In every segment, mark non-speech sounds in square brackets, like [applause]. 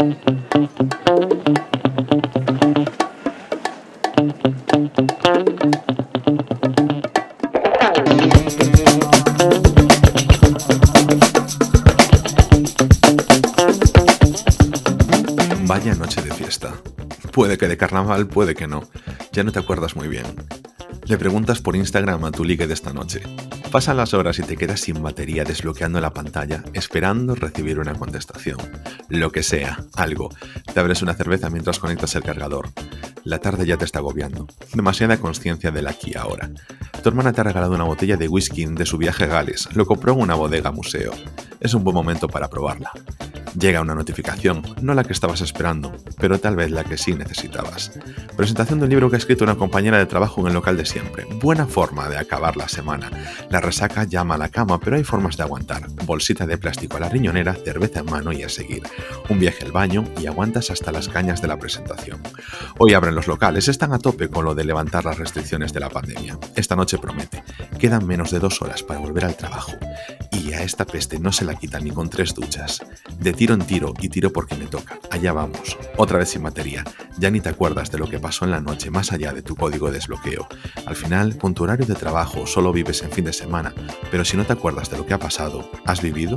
Vaya noche de fiesta. Puede que de carnaval, puede que no. Ya no te acuerdas muy bien. Le preguntas por Instagram a tu ligue de esta noche. Pasan las horas y te quedas sin batería desbloqueando la pantalla, esperando recibir una contestación. Lo que sea, algo. Te abres una cerveza mientras conectas el cargador. La tarde ya te está agobiando. Demasiada conciencia del aquí ahora. Tu hermana te ha regalado una botella de whisky de su viaje a Gales. Lo compró en una bodega museo. Es un buen momento para probarla. Llega una notificación, no la que estabas esperando, pero tal vez la que sí necesitabas. Presentación de un libro que ha escrito una compañera de trabajo en el local de siempre. Buena forma de acabar la semana. La resaca llama a la cama, pero hay formas de aguantar. Bolsita de plástico a la riñonera, cerveza en mano y a seguir. Un viaje al baño y aguantas hasta las cañas de la presentación. Hoy abren los locales, están a tope con lo de levantar las restricciones de la pandemia. Esta noche promete. Quedan menos de dos horas para volver al trabajo. Y a esta peste no se la quita ni con tres duchas. De tiro en tiro y tiro porque me toca. Allá vamos. Otra vez sin batería. Ya ni te acuerdas de lo que pasó en la noche más allá de tu código de desbloqueo. Al final, con tu horario de trabajo solo vives en fin de semana, pero si no te acuerdas de lo que ha pasado, ¿has vivido?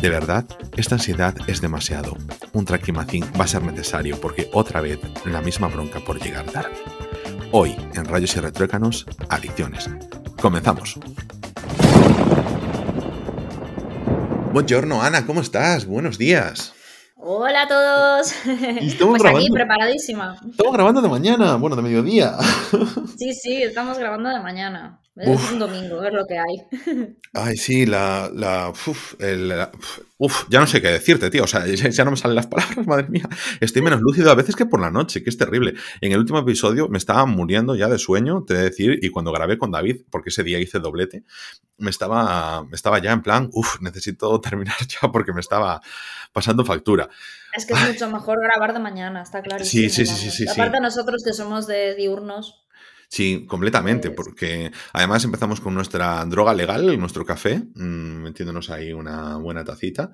De verdad, esta ansiedad es demasiado. Un traquimacín va a ser necesario porque otra vez la misma bronca por llegar tarde. Hoy, en Rayos y Retruécanos, adicciones. Comenzamos. Buongiorno, Ana, ¿cómo estás? Buenos días. Hola a todos. estamos pues aquí grabando. preparadísima. Estamos grabando de mañana, bueno, de mediodía. Sí, sí, estamos grabando de mañana. Es un domingo, es lo que hay. [laughs] Ay, sí, la. la uf, el- la- uf, ya no sé qué decirte, tío. O sea, ya, ya no me salen las palabras, [laughs] madre mía. Estoy menos lúcido a veces que por la noche, que es terrible. En el último episodio me estaba muriendo ya de sueño, te he de decir, y cuando grabé con David, porque ese día hice doblete, me estaba, me estaba ya en plan, uff, necesito [laughs] terminar ya porque me estaba pasando factura. Es que es mucho mejor grabar de mañana, está claro. Sí, sí, sí, sí, sí, sí. Aparte nosotros que somos de diurnos. Sí, completamente, Pues- porque además empezamos con nuestra droga legal, nuestro café, mm, metiéndonos ahí una buena tacita.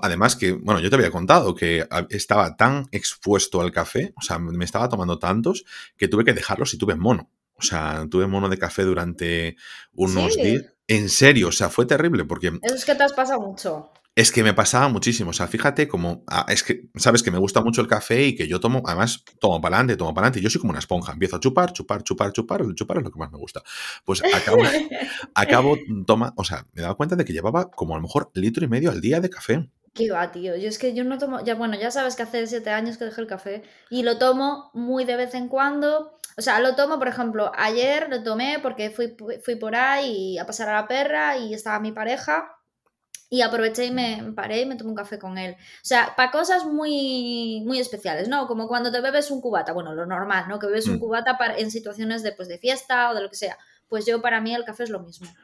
Además que, bueno, yo te había contado que estaba tan expuesto al café, o sea, me estaba tomando tantos que tuve que dejarlos y tuve mono. O sea, tuve mono de café durante unos Sí. días. En serio, o sea, fue terrible porque Eso es que te has pasado mucho. Es que me pasaba muchísimo. O sea, fíjate como. es que, sabes que me gusta mucho el café y que yo tomo, además, tomo para adelante, tomo para adelante. Yo soy como una esponja. Empiezo a chupar, chupar, chupar, chupar. El chupar es lo que más me gusta. Pues acabo, [laughs] acabo, toma. O sea, me daba cuenta de que llevaba como a lo mejor litro y medio al día de café. Qué va, tío. Yo es que yo no tomo. Ya, bueno, ya sabes que hace siete años que dejé el café. Y lo tomo muy de vez en cuando. O sea, lo tomo, por ejemplo, ayer lo tomé porque fui, fui por ahí a pasar a la perra y estaba mi pareja. Y aproveché y me paré y me tomé un café con él. O sea, para cosas muy, muy especiales, ¿no? Como cuando te bebes un cubata, bueno, lo normal, ¿no? Que bebes un Mm. cubata para, en situaciones de, pues, de fiesta o de lo que sea. Pues yo, para mí, el café es lo mismo.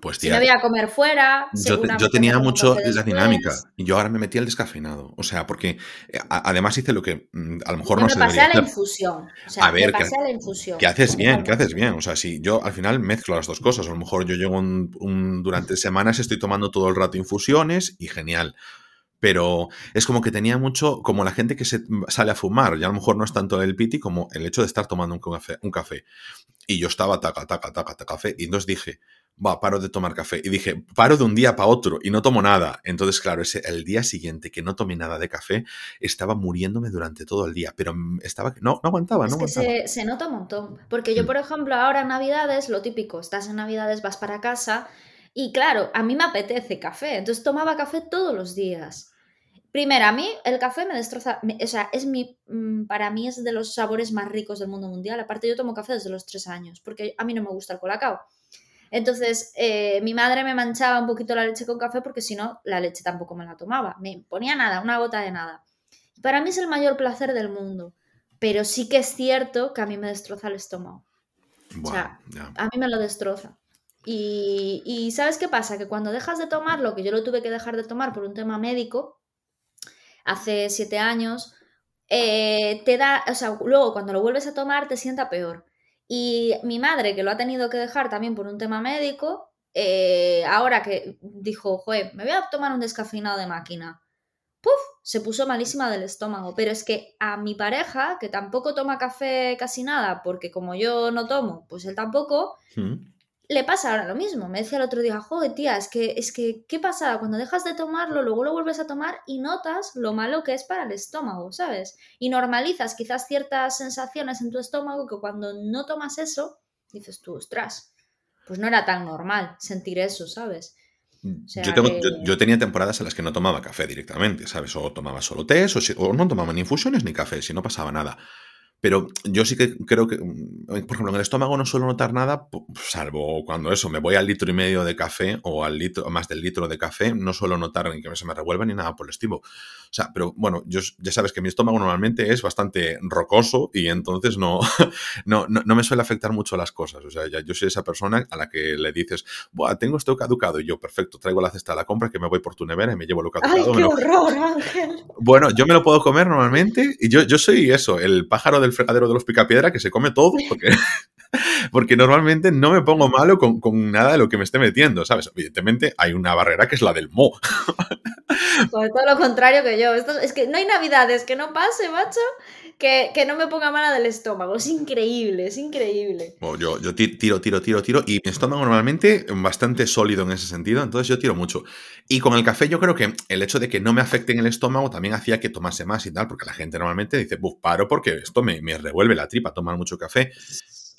Pues Si tía, voy a comer fuera, Yo, te- seguramente yo tenía mucho la dinámica y yo ahora me metí al descafeinado. O sea, porque eh, a- además hice lo que mm, a lo mejor Yo no me se pasé debería a la infusión. O sea, A ver, me que- pasé a la infusión. Que haces bien, que haces bien. O sea, si yo al final mezclo las dos cosas. A lo mejor yo llego un, un- durante semanas estoy tomando todo el rato infusiones y genial. Pero es como que tenía mucho, como la gente que se sale a fumar, ya a lo mejor no es tanto el piti como el hecho de estar tomando un café. Un café. Y yo estaba taca, taca, taca, taca, café. Y entonces dije, va, paro de tomar café. Y dije, paro de un día para otro y no tomo nada. Entonces, claro, ese, el día siguiente que no tomé nada de café, estaba muriéndome durante todo el día. Pero mm, estaba, no, no aguantaba, Es no que aguantaba. se, se nota un montón. Porque yo, Mm. por ejemplo, ahora en Navidades, lo típico, estás en Navidades, vas para casa y claro, a mí me apetece café. Entonces tomaba café todos los días. Primero, a mí el café me destroza, me- o sea, es mi, mm, para mí es de los sabores más ricos del mundo mundial. Aparte, yo tomo café desde los tres años, porque a mí no me gusta el colacao. Entonces, eh, mi madre me manchaba un poquito la leche con café porque si no, la leche tampoco me la tomaba. Me ponía nada, una gota de nada. Para mí es el mayor placer del mundo. Pero sí que es cierto que a mí me destroza el estómago. Buah, sea. A mí me lo destroza. Y, y ¿sabes qué pasa? Que cuando dejas de tomarlo, que yo lo tuve que dejar de tomar por un tema médico, hace siete años, eh, te da, o sea, luego cuando lo vuelves a tomar te sienta peor. Y mi madre, que lo ha tenido que dejar también por un tema médico, eh, ahora que dijo, joder, me voy a tomar un descafeinado de máquina. ¡Puf! se puso malísima del estómago. Pero es que a mi pareja, que tampoco toma café casi nada, porque como yo no tomo, pues él tampoco, Mm. Le pasa ahora lo mismo. Me decía el otro día, joder, tía, es que, es que, ¿qué pasa? Cuando dejas de tomarlo, luego lo vuelves a tomar y notas lo malo que es para el estómago, ¿sabes? Y normalizas quizás ciertas sensaciones en tu estómago que cuando no tomas eso, dices tú, ostras, pues no era tan normal sentir eso, ¿sabes? O sea Yo, tengo- que- yo- yo tenía temporadas en las que no tomaba café directamente, ¿sabes? O tomaba solo té, o, si- o no tomaba ni infusiones ni café, si no pasaba nada. Pero yo sí que creo que, mm, por ejemplo, en el estómago no suelo notar nada, salvo cuando eso, me voy al litro y medio de café o al litro, más del litro de café, no suelo notar ni que se me revuelva ni nada por el estilo. O sea, pero bueno, yo, ya sabes que mi estómago normalmente es bastante rocoso y entonces no, [laughs] no, no, no me suele afectar mucho las cosas. O sea, ya yo soy esa persona a la que le dices, Buah, tengo esto caducado y yo, perfecto, traigo la cesta de la compra que me voy por tu nevera y me llevo lo caducado. ¡Ay, qué lo- horror, Ángel! Bueno, yo me lo puedo comer normalmente y yo, yo soy eso, el pájaro del fregadero de los picapiedra que se come todo porque, porque normalmente no me pongo malo con, con nada de lo que me esté metiendo, ¿sabes? Evidentemente hay una barrera que es la del mo. [laughs] Pues todo lo contrario que yo. Esto, es que no hay navidades que no pase, macho, que, que no me ponga mala del estómago. Es increíble, es increíble. Bueno, yo, yo ti- tiro, tiro, tiro, tiro y mi estómago normalmente bastante sólido en ese sentido, entonces yo tiro mucho. Y con el café yo creo que el hecho de que no me afecte en el estómago también hacía que tomase más y tal, porque la gente normalmente dice, buf, paro porque esto me, me revuelve la tripa tomar mucho café.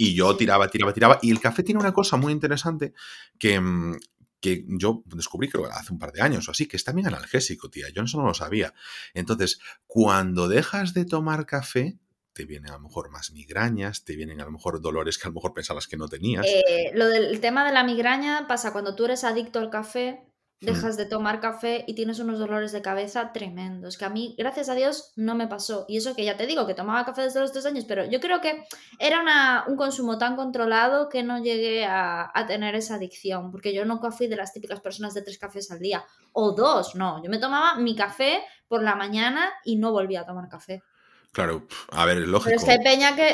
Y yo tiraba, tiraba, tiraba. Y el café tiene una cosa muy interesante que, mm, que yo descubrí creo hace un par de años o así, que es también analgésico, tía. Yo eso no lo sabía. Entonces, cuando dejas de tomar café, te vienen a lo mejor más migrañas, te vienen a lo mejor dolores que a lo mejor pensabas que no tenías. Eh, lo del el tema de la migraña pasa cuando tú eres adicto al café. Dejas de tomar café y tienes unos dolores de cabeza tremendos. Que a mí, gracias a Dios, no me pasó. Y eso que ya te digo, que tomaba café desde los tres años, pero yo creo que era una- un consumo tan controlado que no llegué a, a tener esa adicción. Porque yo nunca fui de las típicas personas de tres cafés al día. O dos, no. Yo me tomaba mi café por la mañana y no volvía a tomar café. Claro, a ver, es Pero lógico. es que hay peña que,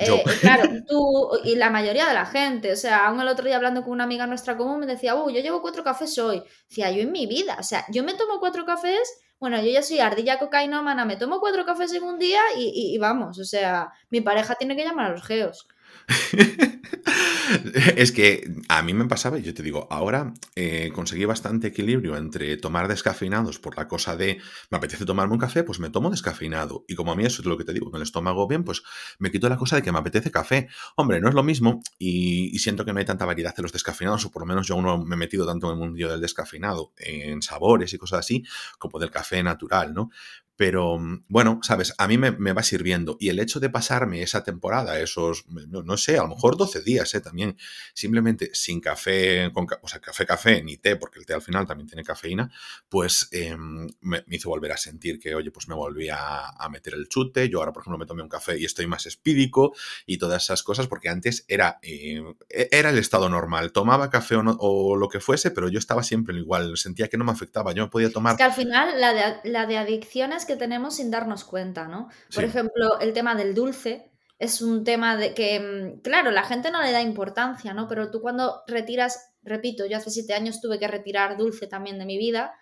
eh, Yo. claro, tú y la mayoría de la gente, o sea, aún el otro día hablando con una amiga nuestra común me decía, uh, yo llevo cuatro cafés hoy. Decía, yo en mi vida, o sea, yo me tomo cuatro cafés, bueno, yo ya soy ardilla cocainómana, me tomo cuatro cafés en un día y, y- y vamos, o sea, mi pareja tiene que llamar a los geos. [laughs] es que a mí me pasaba, y yo te digo, ahora eh, conseguí bastante equilibrio entre tomar descafeinados por la cosa de me apetece tomarme un café, pues me tomo descafeinado. Y como a mí eso es lo que te digo, con el estómago bien, pues me quito la cosa de que me apetece café. Hombre, no es lo mismo y, siento que no hay tanta variedad de los descafeinados, o por lo menos yo no me he metido tanto en el mundo del descafeinado, en sabores y cosas así, como del café natural, ¿no? Pero mm, bueno, sabes, a mí me, me va sirviendo. Y el hecho de pasarme esa temporada, esos, no, no sé, a lo mejor 12 días, ¿eh? También, simplemente sin café, con, o sea, café, café, ni té, porque el té al final también tiene cafeína, pues eh, me, me hizo volver a sentir que, oye, pues me volví a, a meter el chute. Yo ahora, por ejemplo, me tomé un café y estoy más espídico y todas esas cosas, porque antes era, eh, e- era el estado normal. Tomaba café o, no- o lo que fuese, pero yo estaba siempre igual. Sentía que no me afectaba. Yo me podía tomar. Es que al final la de, la de adicciones que tenemos sin darnos cuenta, ¿no? Por Sí. ejemplo, el tema del dulce es un tema de que, mm, claro, la gente no le da importancia, ¿no? Pero tú cuando retiras, repito, yo hace siete años tuve que retirar dulce también de mi vida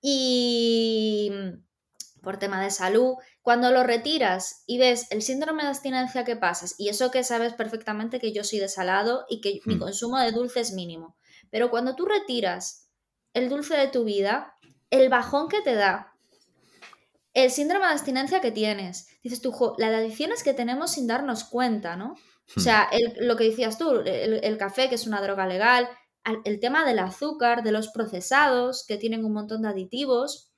y mm, por tema de salud, cuando lo retiras y ves el síndrome de abstinencia que pasas, y eso que sabes perfectamente que yo soy de salado y que mi Hmm. consumo de dulce es mínimo, pero cuando tú retiras el dulce de tu vida, el bajón que te da, el síndrome de abstinencia que tienes, dices tú, "Jo, la de adicciones que tenemos sin darnos cuenta, ¿no? O Hmm. sea, el- lo que decías tú, el, el café, que es una droga legal, al- el tema del azúcar, de los procesados, que tienen un montón de aditivos,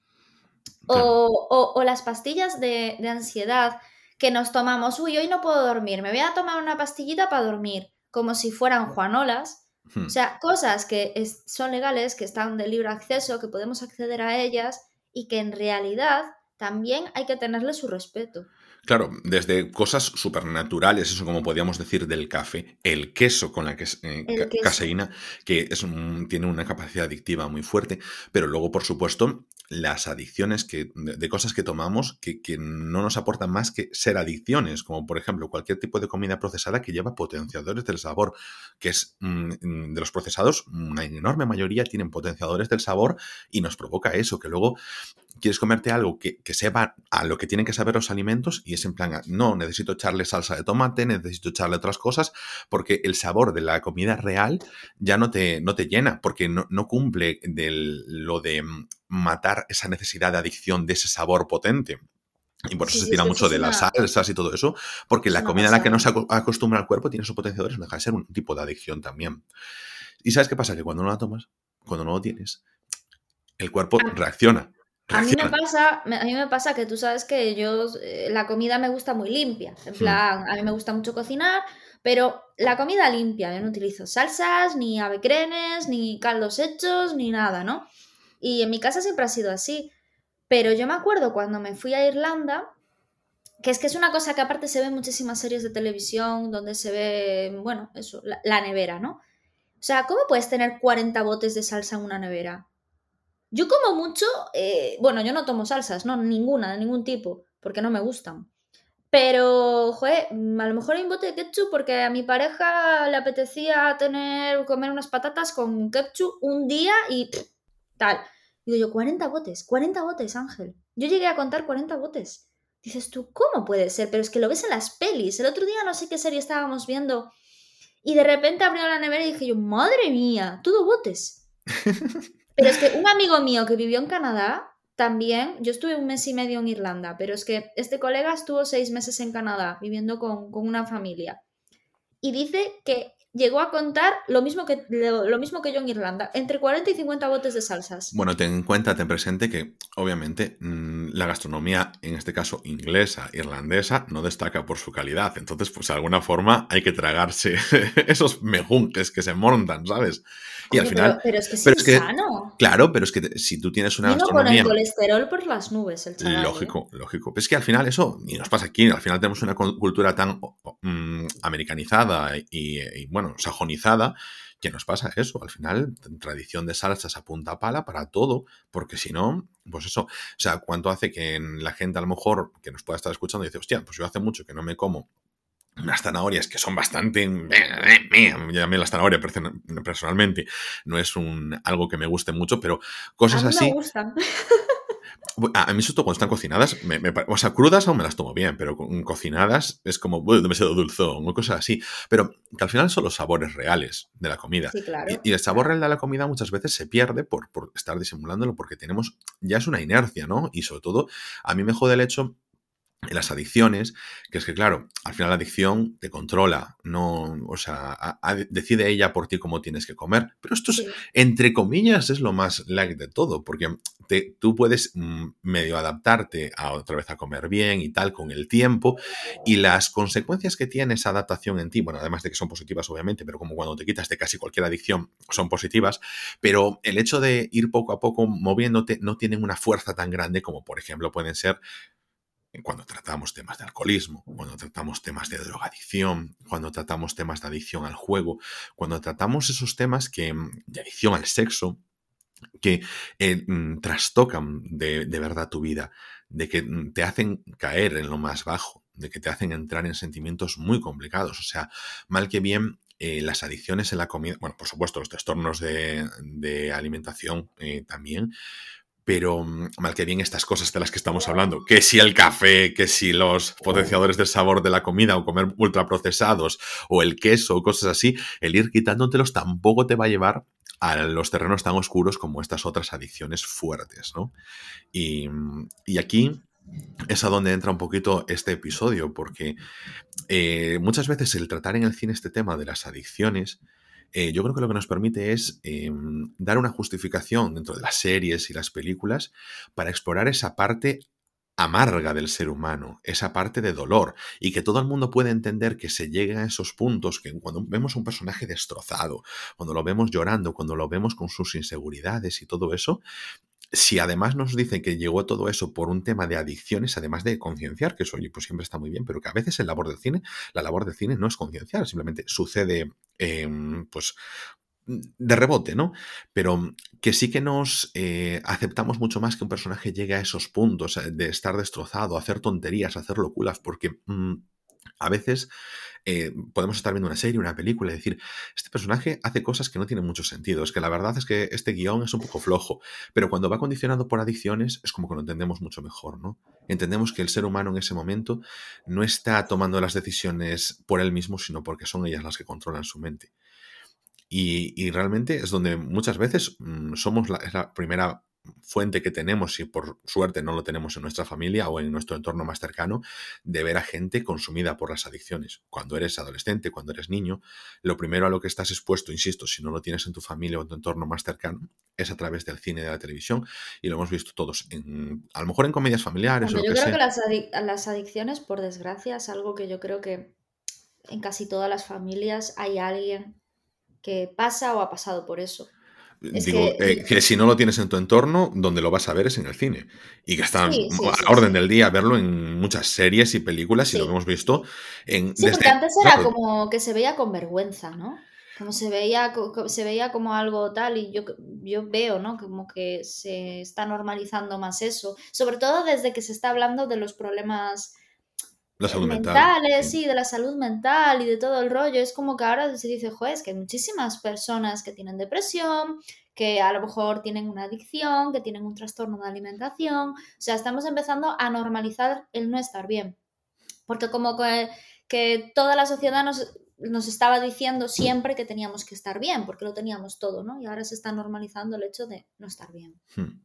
Claro. o, o- o las pastillas de, de ansiedad que nos tomamos, uy, hoy no puedo dormir, me voy a tomar una pastillita para dormir, como si fueran juanolas. Hmm. O sea, cosas que es- son legales, que están de libre acceso, que podemos acceder a ellas y que en realidad también hay que tenerle su respeto. Claro, desde cosas supernaturales, eso como podríamos decir del café, el queso con la que es, eh, El ca- queso. caseína, que es un- tiene una capacidad adictiva muy fuerte, pero luego, por supuesto, las adicciones que, de, cosas que tomamos que, no nos aportan más que ser adicciones, como por ejemplo cualquier tipo de comida procesada que lleva potenciadores del sabor, que es mm, de los procesados, una enorme mayoría tienen potenciadores del sabor y nos provoca eso, que luego quieres comerte algo que, que sepa a lo que tienen que saber los alimentos y es en plan, no, necesito echarle salsa de tomate, necesito echarle otras cosas, porque el sabor de la comida real ya no te, no te llena, porque no, no cumple lo de mm, esa necesidad de adicción de ese sabor potente. Y por eso se tira mucho de las salsas y todo eso, porque la comida a la que no se acostumbra el cuerpo tiene esos potenciadores, deja de ser un tipo de adicción también. ¿Y sabes qué pasa? Que cuando no la tomas, cuando no lo tienes, el cuerpo ah. reacciona. A mí, me pasa, a mí me pasa que tú sabes que yo, eh, la comida me gusta muy limpia. En hmm. plan, a mí me gusta mucho cocinar, pero la comida limpia, yo no utilizo salsas, ni avecrenes, ni caldos hechos, ni nada, ¿no? Y en mi casa siempre ha sido así. Pero yo me acuerdo cuando me fui a Irlanda, que es que es una cosa que aparte se ve en muchísimas series de televisión donde se ve, bueno, eso, la, nevera, ¿no? O sea, ¿cómo puedes tener 40 botes de salsa en una nevera? Yo como mucho, eh, bueno, yo no tomo salsas, no, ninguna, de ningún tipo, porque no me gustan. Pero, joder, a lo mejor hay un bote de ketchup porque a mi pareja le apetecía tener, comer unas patatas con ketchup un día y tal. Digo yo, 40 botes, 40 botes, Ángel. Yo llegué a contar 40 botes. Dices tú, ¿cómo puede ser? Pero es que lo ves en las pelis. El otro día no sé qué serie estábamos viendo y de repente abrió la nevera y dije yo, madre mía, todo botes. [laughs] Pero es que un amigo mío que vivió en Canadá también, yo estuve un mes y medio en Irlanda, pero es que este colega estuvo seis meses en Canadá viviendo con, con una familia. Y dice que llegó a contar lo mismo que, lo, mismo que yo en Irlanda, entre 40 y 50 botes de salsas. Bueno, ten en cuenta, ten presente que obviamente mm, la gastronomía, en este caso inglesa, irlandesa, no destaca por su calidad. Entonces, pues de alguna forma hay que tragarse [laughs] esos mejunques que se montan, ¿sabes? Y al final... Pero, es que es, sano. Claro, pero es que si tú tienes una gastronomía... con el colesterol por las nubes, el chaval, ¿eh? Lógico, lógico. es que al final eso, y nos pasa aquí, al final tenemos una cultura tan mm, americanizada y, y bueno, bueno, sajonizada, que nos pasa eso. Al final, tradición de salsas a punta pala para todo, porque si no, pues eso. O sea, ¿cuánto hace que la gente a lo mejor que nos pueda estar escuchando dice, hostia, pues yo hace mucho que no me como unas zanahorias que son bastante. [laughs] Ya a mí la zanahoria personalmente no es un algo que me guste mucho, pero cosas así. Me gustan. [laughs] A mí, sobre todo cuando están cocinadas, o sea, crudas aún me las tomo bien, pero cocinadas es como demasiado dulzón o cosas así. Pero que al final son los sabores reales de la comida. y, el sabor real de la comida muchas veces se pierde por, por estar disimulándolo, porque tenemos, ya es una inercia, ¿no? Y sobre todo, a mí me jode el hecho en las adicciones, que es que, claro, al final la adicción te controla, no, o sea, decide ella por ti cómo tienes que comer. Pero esto es, entre comillas, es lo más like de todo, porque te, tú puedes mm, medio adaptarte a otra vez a comer bien y tal con el tiempo, y las consecuencias que tiene esa adaptación en ti, bueno, además de que son positivas, obviamente, pero como cuando te quitas de casi cualquier adicción, son positivas, pero el hecho de ir poco a poco moviéndote no tienen una fuerza tan grande como, por ejemplo, pueden ser cuando tratamos temas de alcoholismo, cuando tratamos temas de drogadicción, cuando tratamos temas de adicción al juego, cuando tratamos esos temas que, mm, de adicción al sexo, que eh, mm, trastocan de, verdad tu vida, de que mm, te hacen caer en lo más bajo, de que te hacen entrar en sentimientos muy complicados. O sea, mal que bien, eh, las adicciones en la comida, bueno, por supuesto, los trastornos de, alimentación eh, también, pero mm, mal que bien estas cosas de las que estamos hablando, que si el café, que si los potenciadores del sabor de la comida o comer ultraprocesados o el queso o cosas así, el ir quitándotelos tampoco te va a llevar a los terrenos tan oscuros como estas otras adicciones fuertes, ¿no? Y, mm, aquí es a donde entra un poquito este episodio, porque eh, muchas veces el tratar en el cine este tema de las adicciones eh, yo creo que lo que nos permite es em, dar una justificación dentro de las series y las películas para explorar esa parte amarga del ser humano, esa parte de dolor, y que todo el mundo puede entender que se llega a esos puntos que cuando vemos un personaje destrozado, cuando lo vemos llorando, cuando lo vemos con sus inseguridades y todo eso, si además nos dicen que llegó todo eso por un tema de adicciones, además de concienciar, que eso pues siempre está muy bien, pero que a veces en labor del cine, la labor del cine no es concienciar, simplemente sucede, em, pues de rebote, ¿no? Pero que sí que nos eh, aceptamos mucho más que un personaje llegue a esos puntos eh, de estar destrozado, hacer tonterías, hacer locuras, porque mm, a veces eh, podemos estar viendo una serie, una película y decir, este personaje hace cosas que no tienen mucho sentido. Es que la verdad es que este guion es un poco flojo, pero cuando va condicionado por adicciones es como que lo entendemos mucho mejor, ¿no? Entendemos que el ser humano en ese momento no está tomando las decisiones por él mismo, sino porque son ellas las que controlan su mente. Y, realmente es donde muchas veces mm, somos la primera fuente que tenemos, y por suerte no lo tenemos en nuestra familia o en nuestro entorno más cercano, de ver a gente consumida por las adicciones. Cuando eres adolescente, cuando eres niño, lo primero a lo que estás expuesto, insisto, si no lo tienes en tu familia o en tu entorno más cercano, es a través del cine y de la televisión, y lo hemos visto todos, en, a lo mejor en comedias familiares. o lo yo creo que las, las adicciones, por desgracia, es algo que yo creo que en casi todas las familias hay alguien que pasa o ha pasado por eso. Digo, eh, que, si no lo tienes en tu entorno, donde lo vas a ver es en el cine. Y que está a orden del día verlo en muchas series y películas y lo hemos visto en... Sí, porque antes era como que se veía con vergüenza, ¿no? Como se veía, se veía como algo tal y yo, yo veo, ¿no? Como que se está normalizando más eso. Sobre todo desde que se está hablando de los problemas la salud mentales, sí, de la salud mental y de todo el rollo. Es como que ahora se dice, juez, que hay muchísimas personas que tienen depresión, que a lo mejor tienen una adicción, que tienen un trastorno de alimentación. O sea, estamos empezando a normalizar el no estar bien. Porque como que, que toda la sociedad nos, nos, estaba diciendo siempre que teníamos que estar bien, porque lo teníamos todo, ¿no? Y ahora se está normalizando el hecho de no estar bien. Hmm.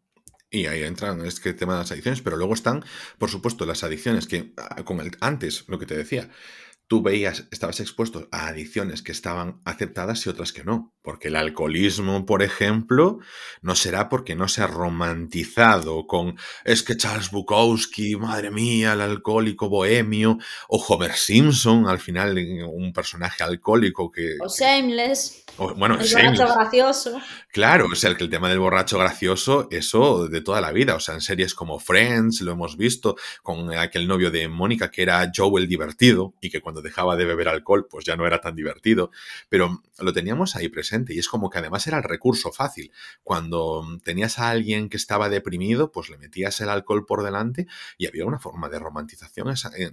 Y ahí entran este tema de las adicciones, pero luego están, por supuesto, las adicciones que ah, con el antes, lo que te decía, tú veías, estabas expuesto a adicciones que estaban aceptadas y otras que no. Porque el alcoholismo, por ejemplo, no será porque no se ha romantizado con es que Charles Bukowski, madre mía, el alcohólico bohemio, o Homer Simpson, al final un personaje alcohólico que... O Shameless. bueno, el borracho gracioso. Claro, o sea, que el tema del borracho gracioso, eso de toda la vida. O sea, en series como Friends lo hemos visto, con aquel novio de Mónica que era Joe el divertido y que cuando dejaba de beber alcohol, pues ya no era tan divertido. Pero lo teníamos ahí presente y es como que además era el recurso fácil. Cuando tenías a alguien que estaba deprimido, pues le metías el alcohol por delante y había una forma de romantización eh,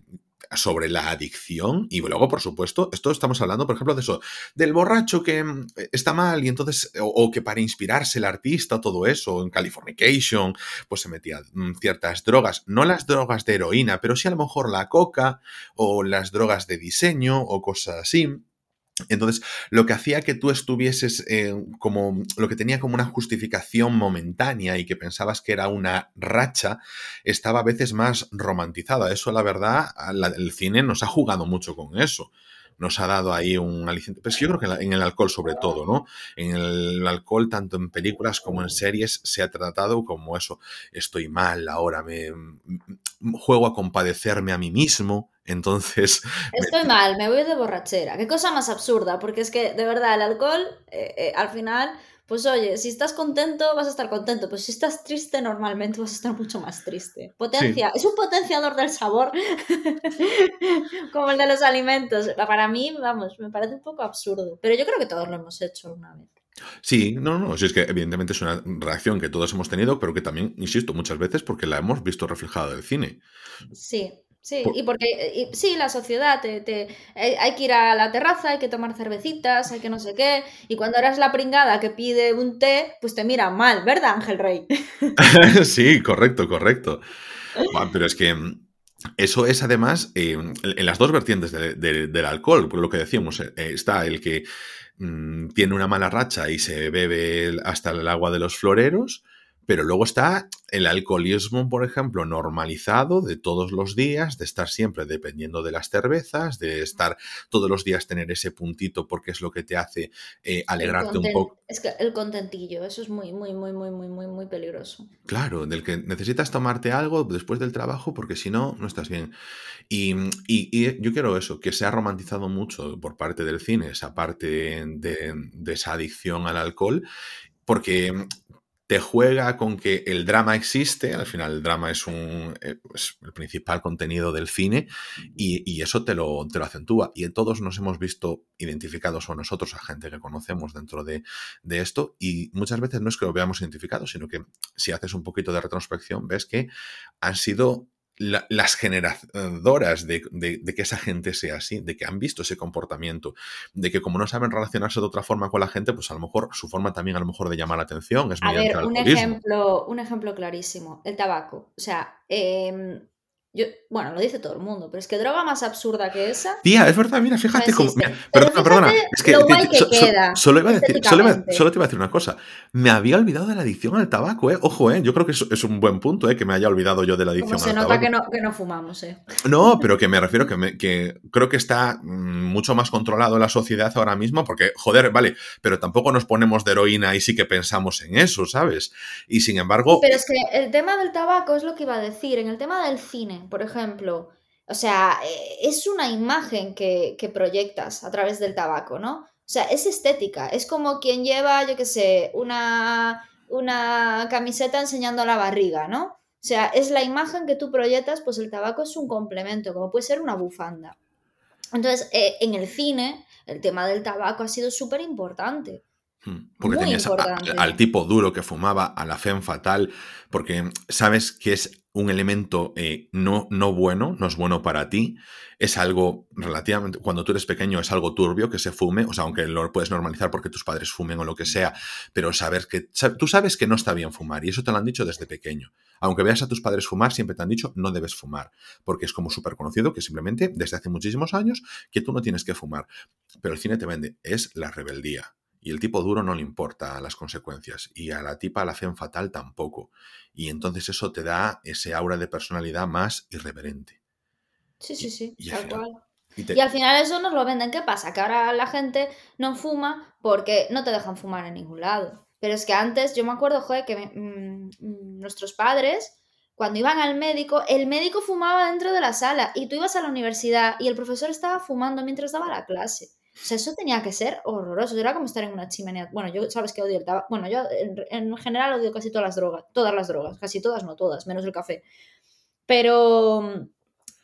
sobre la adicción y luego, por supuesto, esto estamos hablando, por ejemplo, de eso, del borracho que mm, está mal y entonces, o, que para inspirarse el artista, todo eso, en Californication, pues se metía mm, ciertas drogas, no las drogas de heroína, pero sí a lo mejor la coca o las drogas de diseño o cosas así. Entonces, lo que hacía que tú estuvieses eh, como, lo que tenía como una justificación momentánea y que pensabas que era una racha, estaba a veces más romantizada. Eso, la verdad, el cine nos ha jugado mucho con eso nos ha dado ahí un aliciente. Pero yo creo que en el alcohol sobre todo, ¿no? En el alcohol, tanto en películas como en series, se ha tratado como eso, estoy mal, ahora me juego a compadecerme a mí mismo, entonces... [laughs] Estoy mal, me voy de borrachera. Qué cosa más absurda, porque es que de verdad el alcohol eh, eh, al final, pues oye, si estás contento vas a estar contento, pues si estás triste normalmente vas a estar mucho más triste. Potencia, es un potenciador del sabor [laughs] como el de los alimentos. Para mí, vamos, me parece un poco absurdo, pero yo creo que todos lo hemos hecho alguna vez. Sí, no, no, si es que evidentemente es una reacción que todos hemos tenido, pero que también, insisto, muchas veces porque la hemos visto reflejada en el cine. Sí, Sí, y porque y, sí, la sociedad, te, te, eh, hay que ir a la terraza, hay que tomar cervecitas, hay que no sé qué, y cuando eres la pringada que pide un té, pues te mira mal, ¿verdad, Ángel Rey? [laughs] sí, correcto, correcto. pero es que mm, eso es además eh, en las dos vertientes del alcohol, por lo que decíamos, eh, está el que mm, tiene una mala racha y se bebe hasta el agua de los floreros, pero luego está el alcoholismo, por ejemplo, normalizado de todos los días, de estar siempre dependiendo de las cervezas, de estar todos los días tener ese puntito porque es lo que te hace eh, alegrarte un poco. Es que el contentillo, eso es muy, muy, muy, muy, muy, muy, muy peligroso. Claro, del que necesitas tomarte algo después del trabajo porque si no, no estás bien. Y, y, yo quiero eso, que se ha romantizado mucho por parte del cine, esa parte de, de esa adicción al alcohol porque te juega con que el drama existe, al final el drama es, un, eh, pues, el principal contenido del cine y, eso te lo, te lo, acentúa. Y todos nos hemos visto identificados o nosotros, a gente que conocemos dentro de, de, esto y muchas veces no es que lo veamos identificado, sino que si haces un poquito de retrospección ves que han sido las generadoras de, que esa gente sea así, de que han visto ese comportamiento, de que como no saben relacionarse de otra forma con la gente, pues a lo mejor su forma también a lo mejor de llamar la atención es a ver, un ejemplo, un ejemplo clarísimo, el tabaco. O sea, eh, bueno, lo dice todo el mundo, pero es que droga más absurda que esa. Tía, es verdad, mira, fíjate cómo. perdona, perdona. Es que, solo, iba a decir, solo, solo, te iba a decir una cosa. Me había olvidado de la adicción al tabaco, ¿eh? Ojo, ¿eh? Yo creo que es, es un buen punto, ¿eh? Que me haya olvidado yo de la adicción al tabaco. Se nota que no, que no fumamos, ¿eh? No, pero que me refiero que, me, que creo que está mm, mucho más controlado la sociedad ahora mismo, porque, joder, vale, pero tampoco nos ponemos de heroína y sí que pensamos en eso, ¿sabes? Y sin embargo. Pero es que el tema del tabaco es lo que iba a decir. En el tema del cine, por ejemplo o sea, eh, es una imagen que, proyectas a través del tabaco, ¿no? O sea, es estética. Es como quien lleva, yo qué sé, una, una camiseta enseñando la barriga, ¿no? O sea, es la imagen que tú proyectas, pues el tabaco es un complemento, como puede ser una bufanda. Entonces, eh, en el cine, el tema del tabaco ha sido súper importante. Hmm, porque tenías al tipo duro que fumaba, a la fe fatal, porque sabes que es un elemento eh, no, no bueno, no es bueno para ti, es algo relativamente, cuando tú eres pequeño es algo turbio que se fume, o sea, aunque lo puedes normalizar porque tus padres fumen o lo que sea, pero saber que, tú sabes que no está bien fumar y eso te lo han dicho desde pequeño. Aunque veas a tus padres fumar, siempre te han dicho no debes fumar, porque es como súper conocido que simplemente desde hace muchísimos años que tú no tienes que fumar. Pero el cine te vende, es la rebeldía y el tipo duro no le importa las consecuencias. Y a la tipa la hacen fatal tampoco. Y entonces eso te da ese aura de personalidad más irreverente. Sí, sí, sí, y, tal cual. Y, al final eso nos lo venden. ¿Qué pasa? Que ahora la gente no fuma porque no te dejan fumar en ningún lado. Pero es que antes, yo me acuerdo, joder, que mm, mm, nuestros padres, cuando iban al médico, el médico fumaba dentro de la sala y tú ibas a la universidad y el profesor estaba fumando mientras daba la clase. O sea, eso tenía que ser horroroso. Era como estar en una chimenea. Bueno, yo sabes que odio el tabaco. Bueno, yo en, general odio casi todas las drogas. Todas las drogas. Casi todas, no todas, menos el café. Pero,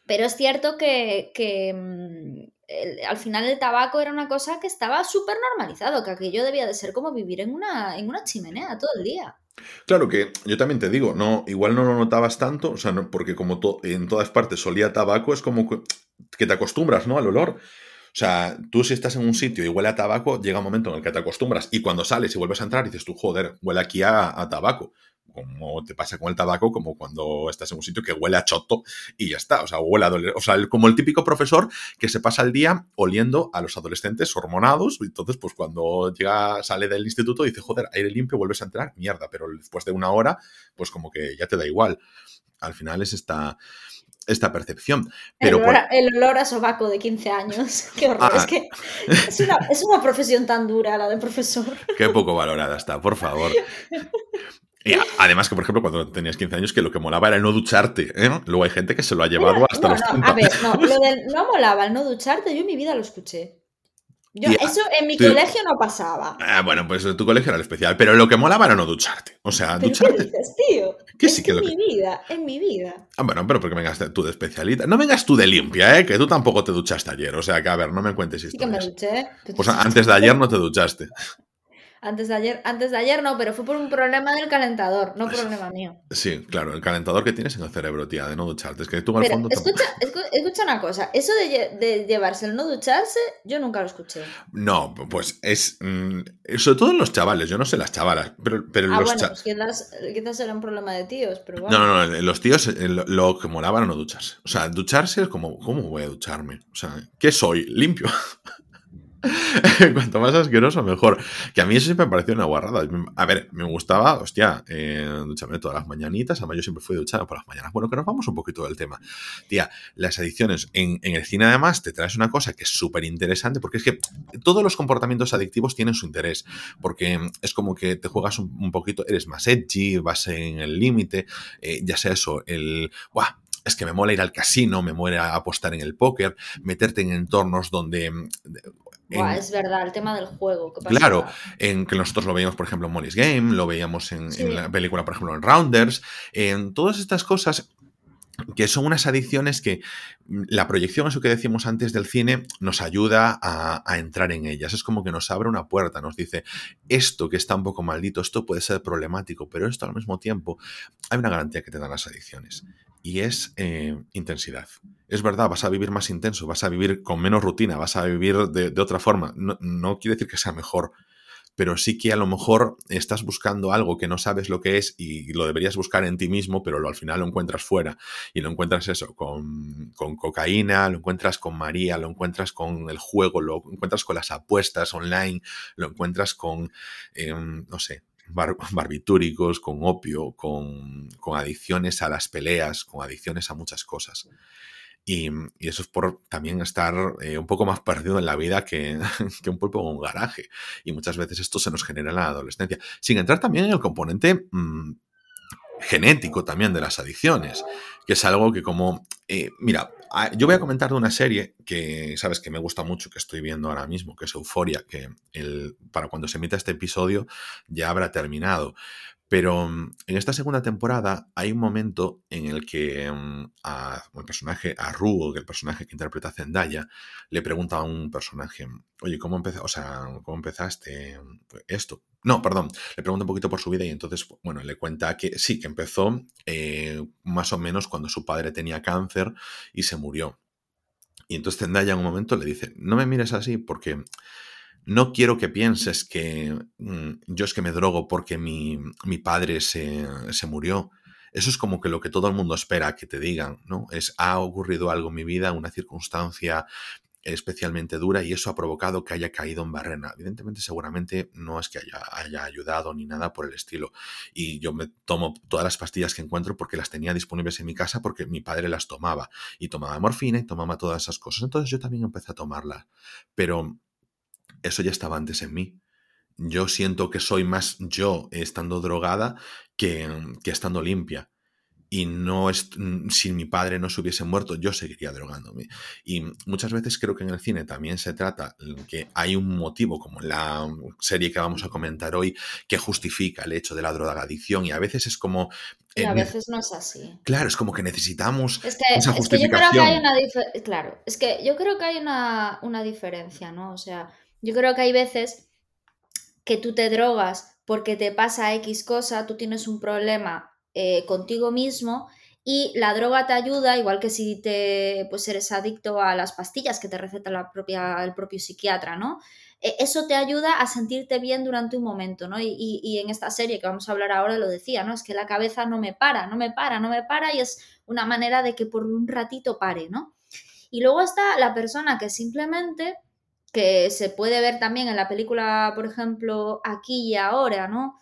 pero es cierto que, mm, al final el tabaco era una cosa que estaba súper normalizado, que aquello debía de ser como vivir en una, en una chimenea todo el día. Claro que yo también te digo, no, igual no lo notabas tanto, o sea, porque como en todas partes solía tabaco, es como que te acostumbras, ¿no? Al olor. O sea, tú si estás en un sitio y huele a tabaco, llega un momento en el que te acostumbras y cuando sales y vuelves a entrar dices tú, joder, huele aquí a, tabaco como te pasa con el tabaco, como cuando estás en un sitio que huele a choto y ya está. O sea, huele a doler. O sea, como el típico profesor que se pasa el día oliendo a los adolescentes hormonados. Y entonces, pues cuando llega, sale del instituto, dice, joder, aire limpio, vuelves a entrar, mierda. Pero después de una hora, pues como que ya te da igual. Al final es esta esta percepción. Pero el, olor, a sobaco de 15 años. [laughs] Qué horror. es ah. que es una, profesión tan dura la de profesor. Qué poco valorada está, por favor. Y además que, por ejemplo, cuando tenías 15 años, que lo que molaba era el no ducharte. ¿eh? Luego hay gente que se lo ha llevado hasta los no, A ver, no, lo [laughs] del no molaba el no ducharte, yo en mi vida lo escuché. Yo, eso en mi colegio no pasaba. Ah, bueno, pues tu colegio era el especial, pero lo que molaba era no ducharte. O sea, ducharte. ¿Qué dices, tío? ¿Qué sí que en mi vida, en mi vida. Ah, bueno, pero porque vengas tú de especialista. No vengas tú de limpia, ¿eh? Que tú tampoco te duchaste ayer. O sea, que a ver, no me cuentes historias. Sí que me duché. Pues antes de ayer no te duchaste. Antes de ayer, antes de ayer no, pero fue por un problema del calentador, no problema mío. Sí, claro, el calentador que tienes en el cerebro, tía, de no ducharte. Es que tú al fondo. Escucha, escucha, una cosa, eso de, llevarse el no ducharse, yo nunca lo escuché. No, pues es. Mm, sobre todo en los chavales, yo no sé las chavalas, pero, pero ah, los bueno, pues quizás, quizás, era un problema de tíos, pero bueno. No, no, no, los tíos eh, lo, que molaba era no ducharse. O sea, ducharse es como, ¿cómo voy a ducharme? O sea, ¿qué soy? ¿Limpio? [laughs] [laughs] Cuanto más asqueroso, mejor. Que a mí eso siempre me pareció una guarrada. A ver, me gustaba, hostia, eh, ducharme todas las mañanitas. Además, yo siempre fui duchado por las mañanas. Bueno, que nos vamos un poquito del tema. Tía, las adicciones en, el cine, además, te traes una cosa que es súper interesante, porque es que todos los comportamientos adictivos tienen su interés. Porque es como que te juegas un, poquito, eres más edgy, vas en el límite, eh, ya sea eso, el. ¡Buah! es que me mola ir al casino, me mola apostar en el póker, meterte en entornos donde es verdad, el tema del juego. claro, en que nosotros lo veíamos, por ejemplo, en Molly's Game, lo veíamos en, en, la película, por ejemplo, en Rounders, en todas estas cosas que son unas adicciones que mm, la proyección, eso que decimos antes del cine, nos ayuda a, entrar en ellas. Es como que nos abre una puerta, nos dice, esto que está un poco maldito, esto puede ser problemático, pero esto al mismo tiempo hay una garantía que te dan las adicciones y es eh, intensidad. Es verdad, vas a vivir más intenso, vas a vivir con menos rutina, vas a vivir de, otra forma. No, no quiere decir que sea mejor, pero sí que a lo mejor estás buscando algo que no sabes lo que es y lo deberías buscar en ti mismo, pero lo, al final lo encuentras fuera. Y lo encuentras eso, con, cocaína, lo encuentras con María, lo encuentras con el juego, lo encuentras con las apuestas online, lo encuentras con, em, no sé, [laughs] barbitúricos, con opio, con, con, adicciones a las peleas, con adicciones a muchas cosas. Y, eso es por también estar eh, un poco más perdido en la vida que, [laughs] que, un pulpo en un garaje. Y muchas veces esto se nos genera en la adolescencia. Sin entrar también en el componente mm, genético también de las adicciones, que es algo que como... Eh, mira, yo voy a comentar de una serie que, sabes, que me gusta mucho, que estoy viendo ahora mismo, que es Euforia, que para cuando se emita este episodio ya habrá terminado. Pero mm, en esta segunda temporada hay un momento en el que mm, el personaje, a Ru, el personaje que interpreta a Zendaya, le pregunta a un personaje, oye, ¿cómo, o sea, ¿cómo empezaste esto? No, perdón, le pregunta un poquito por su vida y entonces, bueno, le cuenta que sí, que empezó eh, más o menos cuando su padre tenía cáncer y se murió. Y entonces Zendaya en un momento le dice, no me mires así porque no quiero que pienses que mm, yo es que me drogo porque mi, padre se, murió. Eso es como que lo que todo el mundo espera que te digan, ¿no? Es, ha ocurrido algo en mi vida, una circunstancia especialmente dura y eso ha provocado que haya caído en barrena. Evidentemente, seguramente no es que haya, haya, ayudado ni nada por el estilo. Y yo me tomo todas las pastillas que encuentro porque las tenía disponibles en mi casa porque mi padre las tomaba y tomaba morfina y tomaba todas esas cosas. Entonces yo también empecé a tomarlas. Pero eso ya estaba antes en mí. Yo siento que soy más yo estando drogada que, que estando limpia. Y no es, mm, si mi padre no se hubiese muerto, yo seguiría drogándome. Y muchas veces creo que en el cine también se trata que hay un motivo, como en la serie que vamos a comentar hoy, que justifica el hecho de la drogadicción. Y a veces es como y a veces no es así. Claro, es como que necesitamos es que, esa justificación. Es que yo creo que hay una claro, es que yo creo que hay una, una diferencia, ¿no? O sea, yo creo que hay veces que tú te drogas porque te pasa X cosa, tú tienes un problema eh, contigo mismo y la droga te ayuda, igual que si te pues eres adicto a las pastillas que te receta la propia, el propio psiquiatra, ¿no? E, eso te ayuda a sentirte bien durante un momento, ¿no? Y, y, en esta serie que vamos a hablar ahora lo decía, ¿no? Es que la cabeza no me para, no me para, no me para y es una manera de que por un ratito pare, ¿no? Y luego está la persona que simplemente que se puede ver también en la película, por ejemplo, aquí y ahora, ¿no?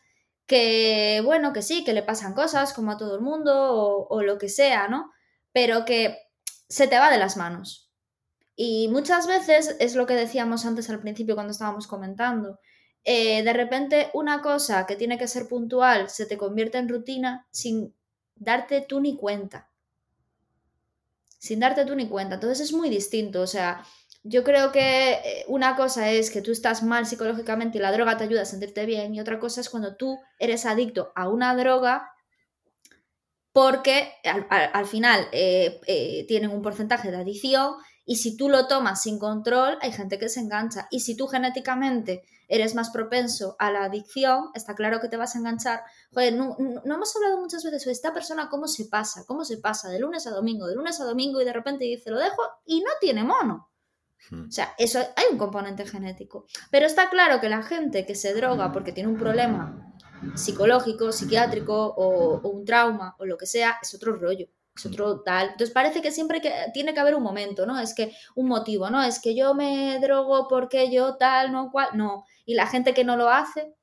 Que, bueno, que sí, que le pasan cosas como a todo el mundo o, lo que sea, ¿no? Pero que se te va de las manos. Y muchas veces es lo que decíamos antes al principio cuando estábamos comentando. Eh, de repente una cosa que tiene que ser puntual se te convierte en rutina sin darte tú ni cuenta. Sin darte tú ni cuenta. Entonces es muy distinto. O sea, yo creo que eh, una cosa es que tú estás mal psicológicamente y la droga te ayuda a sentirte bien y otra cosa es cuando tú eres adicto a una droga porque al, final eh, eh, tienen un porcentaje de adicción y si tú lo tomas sin control hay gente que se engancha y si tú genéticamente eres más propenso a la adicción, está claro que te vas a enganchar. Joder, no, no hemos hablado muchas veces de esta persona cómo se pasa, cómo se pasa de lunes a domingo, de lunes a domingo y de repente dice lo dejo y no tiene mono. O sea, eso hay un componente genético. Pero está claro que la gente que se droga porque tiene un problema psicológico, psiquiátrico o, un trauma o lo que sea, es otro rollo. Es otro tal. Entonces parece que siempre que, tiene que haber un momento, ¿no? Es que un motivo, ¿no? Es que yo me drogo porque yo tal, no cual. No. Y la gente que no lo hace,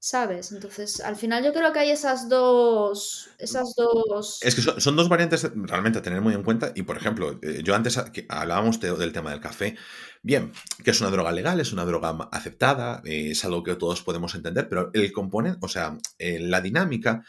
¿sabes? Entonces, al final yo creo que hay esas dos. Esas dos. Es que son, dos variantes realmente a tener muy en cuenta. Y por ejemplo, eh, yo antes hablábamos del tema del café. Bien, que es una droga legal, es una droga aceptada, eh, es algo que todos podemos entender, pero el componente, o sea, eh, la dinámica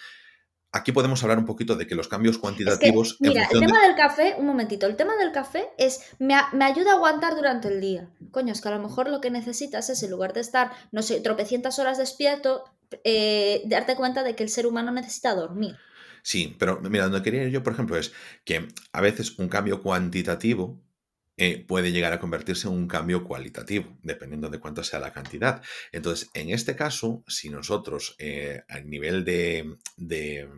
aquí podemos hablar un poquito de que los cambios cuantitativos... mira, el tema del café, un momentito, el tema del café es, me, me, ayuda a aguantar durante el día. Coño, es que a lo mejor lo que necesitas es, en lugar de estar, no sé, tropecientas horas despierto, eh, darte cuenta de que el ser humano necesita dormir. Sí, pero mira, donde quería ir yo, por ejemplo, es que a veces un cambio cuantitativo eh, puede llegar a convertirse en un cambio cualitativo, dependiendo de cuánto sea la cantidad. Entonces, en este caso, si nosotros eh, a nivel de, de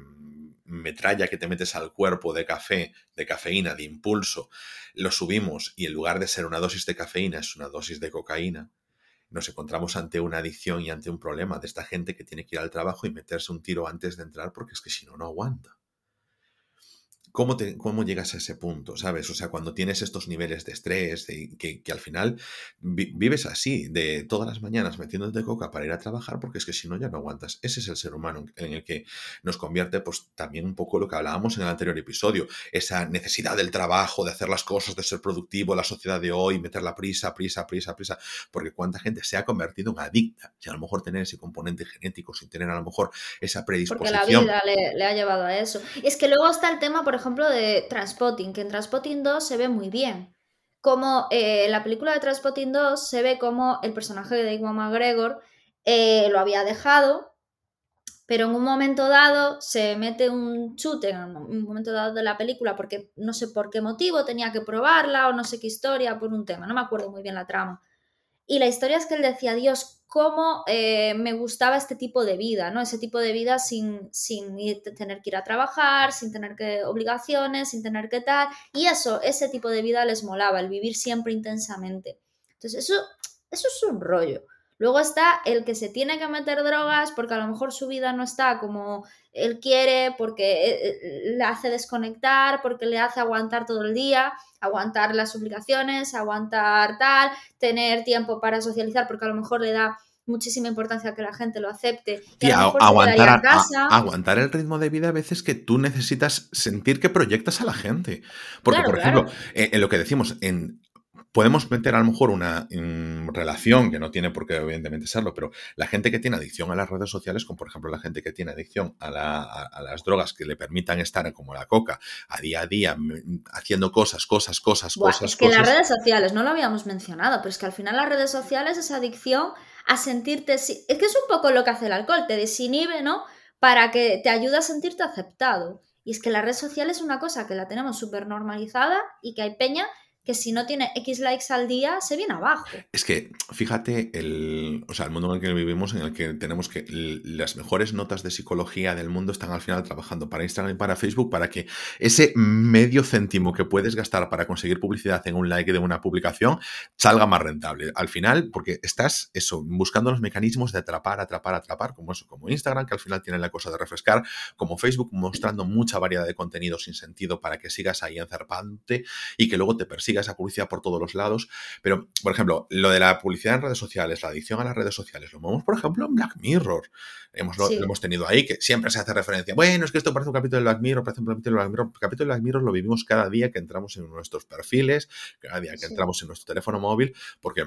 metralla que te metes al cuerpo de café, de cafeína, de impulso, lo subimos y en lugar de ser una dosis de cafeína es una dosis de cocaína, nos encontramos ante una adicción y ante un problema de esta gente que tiene que ir al trabajo y meterse un tiro antes de entrar porque es que si no, no aguanta. ¿Cómo, te, ¿Cómo llegas a ese punto? ¿Sabes? O sea, cuando tienes estos niveles de estrés, que, al final vives así, de todas las mañanas metiéndote coca para ir a trabajar, porque es que si no ya no aguantas. Ese es el ser humano en el que nos convierte, pues también un poco lo que hablábamos en el anterior episodio, esa necesidad del trabajo, de hacer las cosas, de ser productivo, la sociedad de hoy, meter la prisa, prisa, prisa, prisa, porque cuánta gente se ha convertido en adicta, sin a lo mejor tener ese componente genético, sin tener a lo mejor esa predisposición. Porque la vida le, le ha llevado a eso. Es que luego está el tema, por ejemplo, ejemplo, de Transpotting, que en Transpotting 2 se ve muy bien. Como eh, en la película de Transpotting 2 se ve como el personaje de Iwan McGregor eh, lo había dejado, pero en un momento dado se mete un chute, en un momento dado de la película, porque no sé por qué motivo tenía que probarla o no sé qué historia, por un tema, no me acuerdo muy bien la trama. Y la historia es que él decía, Dios, cómo eh, me gustaba este tipo de vida, ¿no? Ese tipo de vida sin, sin tener que ir a trabajar, sin tener que obligaciones, sin tener que tal. Y eso, ese tipo de vida les molaba, el vivir siempre intensamente. Entonces, eso, eso es un rollo. Luego está el que se tiene que meter drogas porque a lo mejor su vida no está como él quiere, porque eh, eh, le hace desconectar, porque le hace aguantar todo el día, aguantar las obligaciones, aguantar tal, tener tiempo para socializar, porque a lo mejor le da muchísima importancia que la gente lo acepte. Y, aguantar, aguantar el ritmo de vida a veces que tú necesitas sentir que proyectas a la gente. Porque, por ejemplo, en lo que decimos, en podemos meter a lo mejor una mm, relación que no tiene por qué evidentemente serlo, pero la gente que tiene adicción a las redes sociales, como por ejemplo la gente que tiene adicción a, las drogas que le permitan estar como la coca a día a día haciendo cosas, cosas, cosas, cosas. Es que las redes sociales, no lo habíamos mencionado, pero es que al final las redes sociales es adicción a sentirte... Es que es un poco lo que hace el alcohol, te desinhibe, ¿no? Para que te ayude a sentirte aceptado. Y es que la red social es una cosa que la tenemos súper normalizada y que hay peña que si no tiene X likes al día, se viene abajo. Es que, fíjate, el, o sea, el mundo en el que vivimos, en el que tenemos que las mejores notas de psicología del mundo están al final trabajando para Instagram y para Facebook para que ese medio céntimo que puedes gastar para conseguir publicidad en un like de una publicación salga más rentable. Al final, porque estás, eso, buscando los mecanismos de atrapar, atrapar, atrapar, como eso, como Instagram, que al final tiene la cosa de refrescar, como Facebook, mostrando mucha variedad de contenido sin sentido para que sigas ahí encerpante y que luego te esa publicidad por todos los lados. Pero, por ejemplo, lo de la publicidad en redes sociales, la adicción a las redes sociales, lo vemos, por ejemplo, en Black Mirror. Hemos, lo, hemos tenido ahí, que siempre se hace referencia. Bueno, es que esto parece un capítulo de Black Mirror, parece un capítulo de Black Mirror. El capítulo de Black Mirror lo vivimos cada día que entramos en nuestros perfiles, cada día que entramos en nuestro teléfono móvil, porque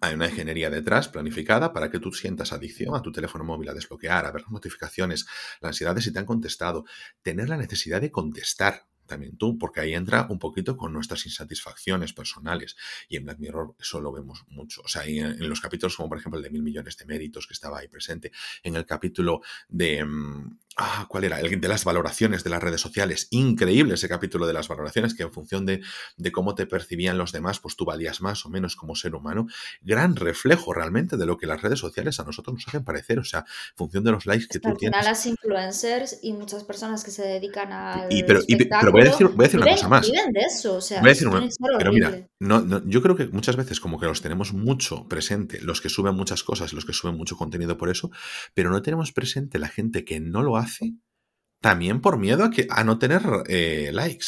hay una ingeniería detrás planificada para que tú sientas adicción a tu teléfono móvil, a desbloquear, a ver las notificaciones, la ansiedad de si te han contestado, tener la necesidad de contestar también tú, porque ahí entra un poquito con nuestras insatisfacciones personales. Y en Black Mirror eso lo vemos mucho. O sea, en, los capítulos como por ejemplo el de mil millones de méritos que estaba ahí presente, en el capítulo de... Mm, ah, ¿cuál era? El de las valoraciones de las redes sociales. Increíble ese capítulo de las valoraciones, que en función de, de, cómo te percibían los demás, pues tú valías más o menos como ser humano. Gran reflejo realmente de lo que las redes sociales a nosotros nos hacen parecer. O sea, en función de los likes que, tú tienes. las influencers y muchas personas que se dedican a. Pero, pero voy a decir, voy a decir una cosa más. Viven de eso, o sea, voy a decir una, pero mira, no, no, yo creo que muchas veces como que los tenemos mucho presente, los que suben muchas cosas, los que suben mucho contenido por eso, pero no tenemos presente la gente que no lo hace también por miedo a, que, a no tener eh, likes.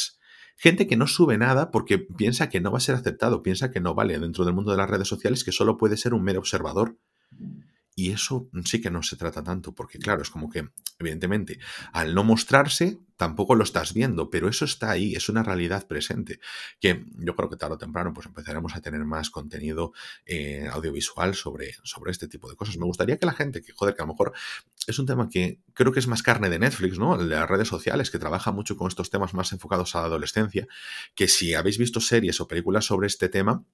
Gente que no sube nada porque piensa que no va a ser aceptado, piensa que no vale dentro del mundo de las redes sociales, que solo puede ser un mero observador. Y eso sí que no se trata tanto, porque claro, es como que, evidentemente, al no mostrarse, tampoco lo estás viendo, pero eso está ahí, es una realidad presente, que yo creo que tarde o temprano pues empezaremos a tener más contenido eh, audiovisual sobre, sobre este tipo de cosas. Me gustaría que la gente, que joder, que a lo mejor es un tema que creo que es más carne de Netflix, ¿no? El de las redes sociales, que trabaja mucho con estos temas más enfocados a la adolescencia, que si habéis visto series o películas sobre este tema,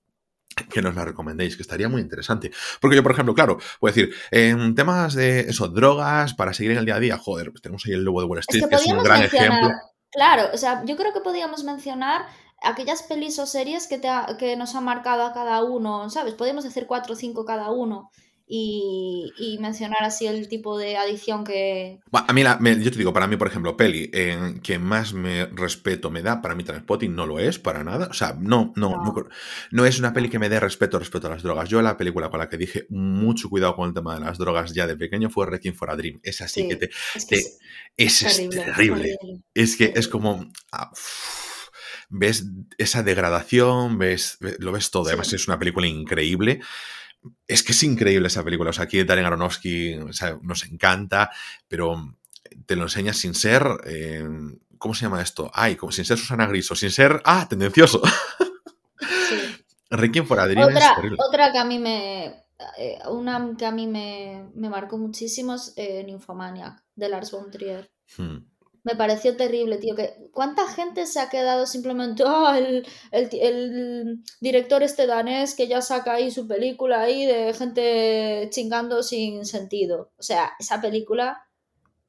que nos la recomendéis, que estaría muy interesante. Porque yo, por ejemplo, claro, puedo decir, en temas de eso, drogas, para seguir en el día a día, joder, pues tenemos ahí el lobo de Wall Street, que, es un gran ejemplo. Claro, o sea, yo creo que podríamos mencionar aquellas pelis o series que, te que nos han marcado a cada uno, ¿sabes? Podemos decir cuatro o cinco cada uno y, mencionar así el tipo de adicción que... A mí, yo te digo, para mí, por ejemplo, peli en que más me respeto me da, para mí Transpotting no lo es, para nada. O sea, no, no, no, es una peli que me dé respeto respecto a las drogas. Yo la película con la que dije mucho cuidado con el tema de las drogas ya de pequeño fue Requiem for a Dream. Es así que te... Es, terrible, es, que es como... Ah, ves esa degradación, ves, lo ves todo. Además, es una película increíble es que es increíble esa película. O sea, aquí Darren Aronofsky nos encanta, pero te lo enseñas sin ser. Eh, ¿Cómo se llama esto? Ay, como sin ser Susana Griso, sin ser. ¡Ah! Tendencioso. Sí. [laughs] Requiem for otra, otra que a mí me. Eh, una que a mí me, marcó muchísimo es eh, Nymphomaniac, de Lars von Trier. Hmm me pareció terrible, tío. Que, ¿Cuánta gente se ha quedado simplemente, ah, el, director este danés que ya saca ahí su película ahí de gente chingando sin sentido? O sea, esa película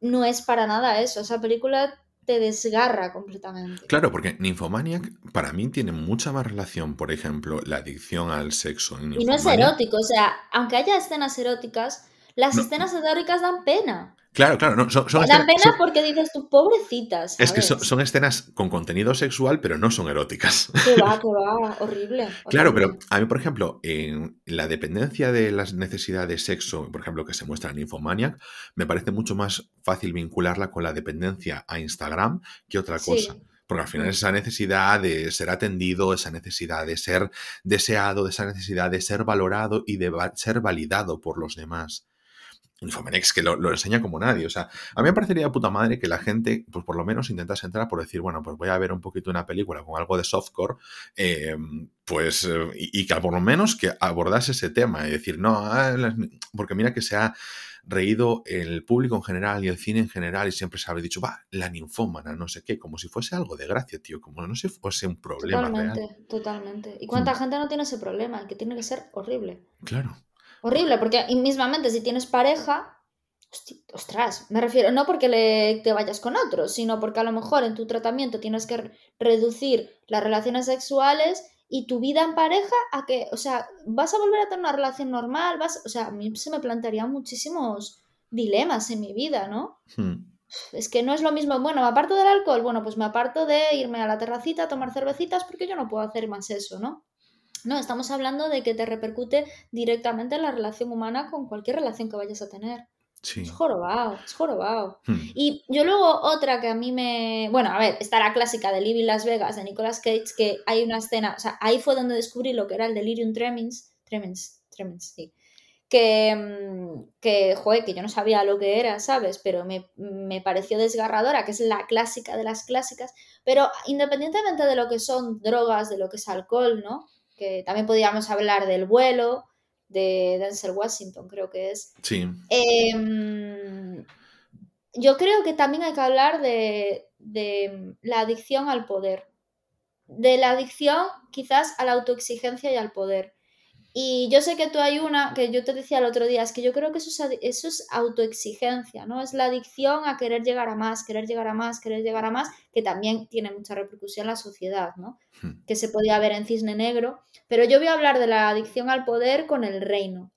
no es para nada eso. Esa película te desgarra completamente. Claro, porque Nymphomaniac para mí tiene mucha más relación, por ejemplo, la adicción al sexo. y no es erótico, o sea, aunque haya escenas eróticas, las escenas eróticas dan pena. Claro, claro, no, son, son dan pena porque dices tú, pobrecitas. Es que son, escenas con contenido sexual, pero no son eróticas. Que va, [laughs] que va, horrible, Claro, pero a mí, por ejemplo, en la dependencia de las necesidades de sexo, por ejemplo, que se muestra en Infomaniac, me parece mucho más fácil vincularla con la dependencia a Instagram que otra cosa. Porque al final mm. esa necesidad de ser atendido, esa necesidad de ser deseado, esa necesidad de ser valorado y de ser validado por los demás. Infomenex que lo, enseña como nadie. O sea, a mí me parecería de puta madre que la gente, pues por lo menos intentase entrar por decir, bueno, pues voy a ver un poquito una película con algo de softcore, em, pues, eh, y, que por lo menos que abordase ese tema y decir, no, ah, porque mira que se ha reído el público en general y el cine en general y siempre se habría dicho, va, la ninfómana, no sé qué, como si fuese algo de gracia, tío, como no si fuese un problema. Totalmente, totalmente. ¿Y cuánta mm. gente no tiene ese problema? Que tiene que ser horrible. Claro. Horrible, porque mismamente si tienes pareja, ostras, me refiero, no porque le, te vayas con otro, sino porque a lo mejor en tu tratamiento tienes que reducir las relaciones sexuales y tu vida en pareja a que, o sea, vas a volver a tener una relación normal, vas, o sea, a mí se me plantearían muchísimos dilemas en mi vida, ¿no? Hmm. Es que no es lo mismo, bueno, aparte del alcohol, bueno, pues me aparto de irme a la terracita a tomar cervecitas porque yo no puedo hacer más eso, ¿no? No, estamos hablando de que te repercute directamente en la relación humana con cualquier relación que vayas a tener. Sí. Es jorobado, es jorobado. Hmm. Y yo luego otra que a mí me... Bueno, a ver, está la clásica de Living Las Vegas de Nicolas Cage, que hay una escena, o sea, ahí fue donde descubrí lo que era el delirium tremens, tremens, tremens, sí. Que, mm, que, joder, que yo no sabía lo que era, ¿sabes? Pero me, me pareció desgarradora, que es la clásica de las clásicas. Pero independientemente de lo que son drogas, de lo que es alcohol, ¿no? Que también podríamos hablar del vuelo de Denzel Washington, creo que es. Sí. Em, yo creo que también hay que hablar de, de la adicción al poder, de la adicción quizás a la autoexigencia y al poder. Y yo sé que tú hay una que yo te decía el otro día, es que yo creo que eso es, eso es autoexigencia, ¿no? Es la adicción a querer llegar a más, querer llegar a más, querer llegar a más, que también tiene mucha repercusión en la sociedad, ¿no? Hmm. Que se podía ver en Cisne Negro. Pero yo voy a hablar de la adicción al poder con el reino.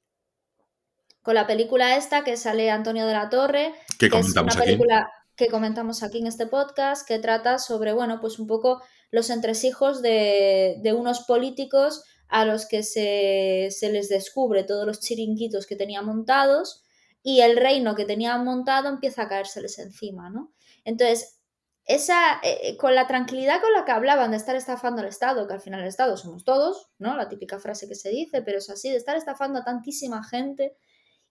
Con la película esta que sale Antonio de la Torre, que, es una película que comentamos aquí en este podcast, que trata sobre, bueno, pues un poco los entresijos de, de unos políticos a los que se, les descubre todos los chiringuitos que tenían montados y el reino que tenían montado empieza a caérseles encima, ¿no? Entonces, esa, eh, eh, con la tranquilidad con la que hablaban de estar estafando al Estado, que al final el Estado somos todos, ¿no? La típica frase que se dice, pero es así, de estar estafando a tantísima gente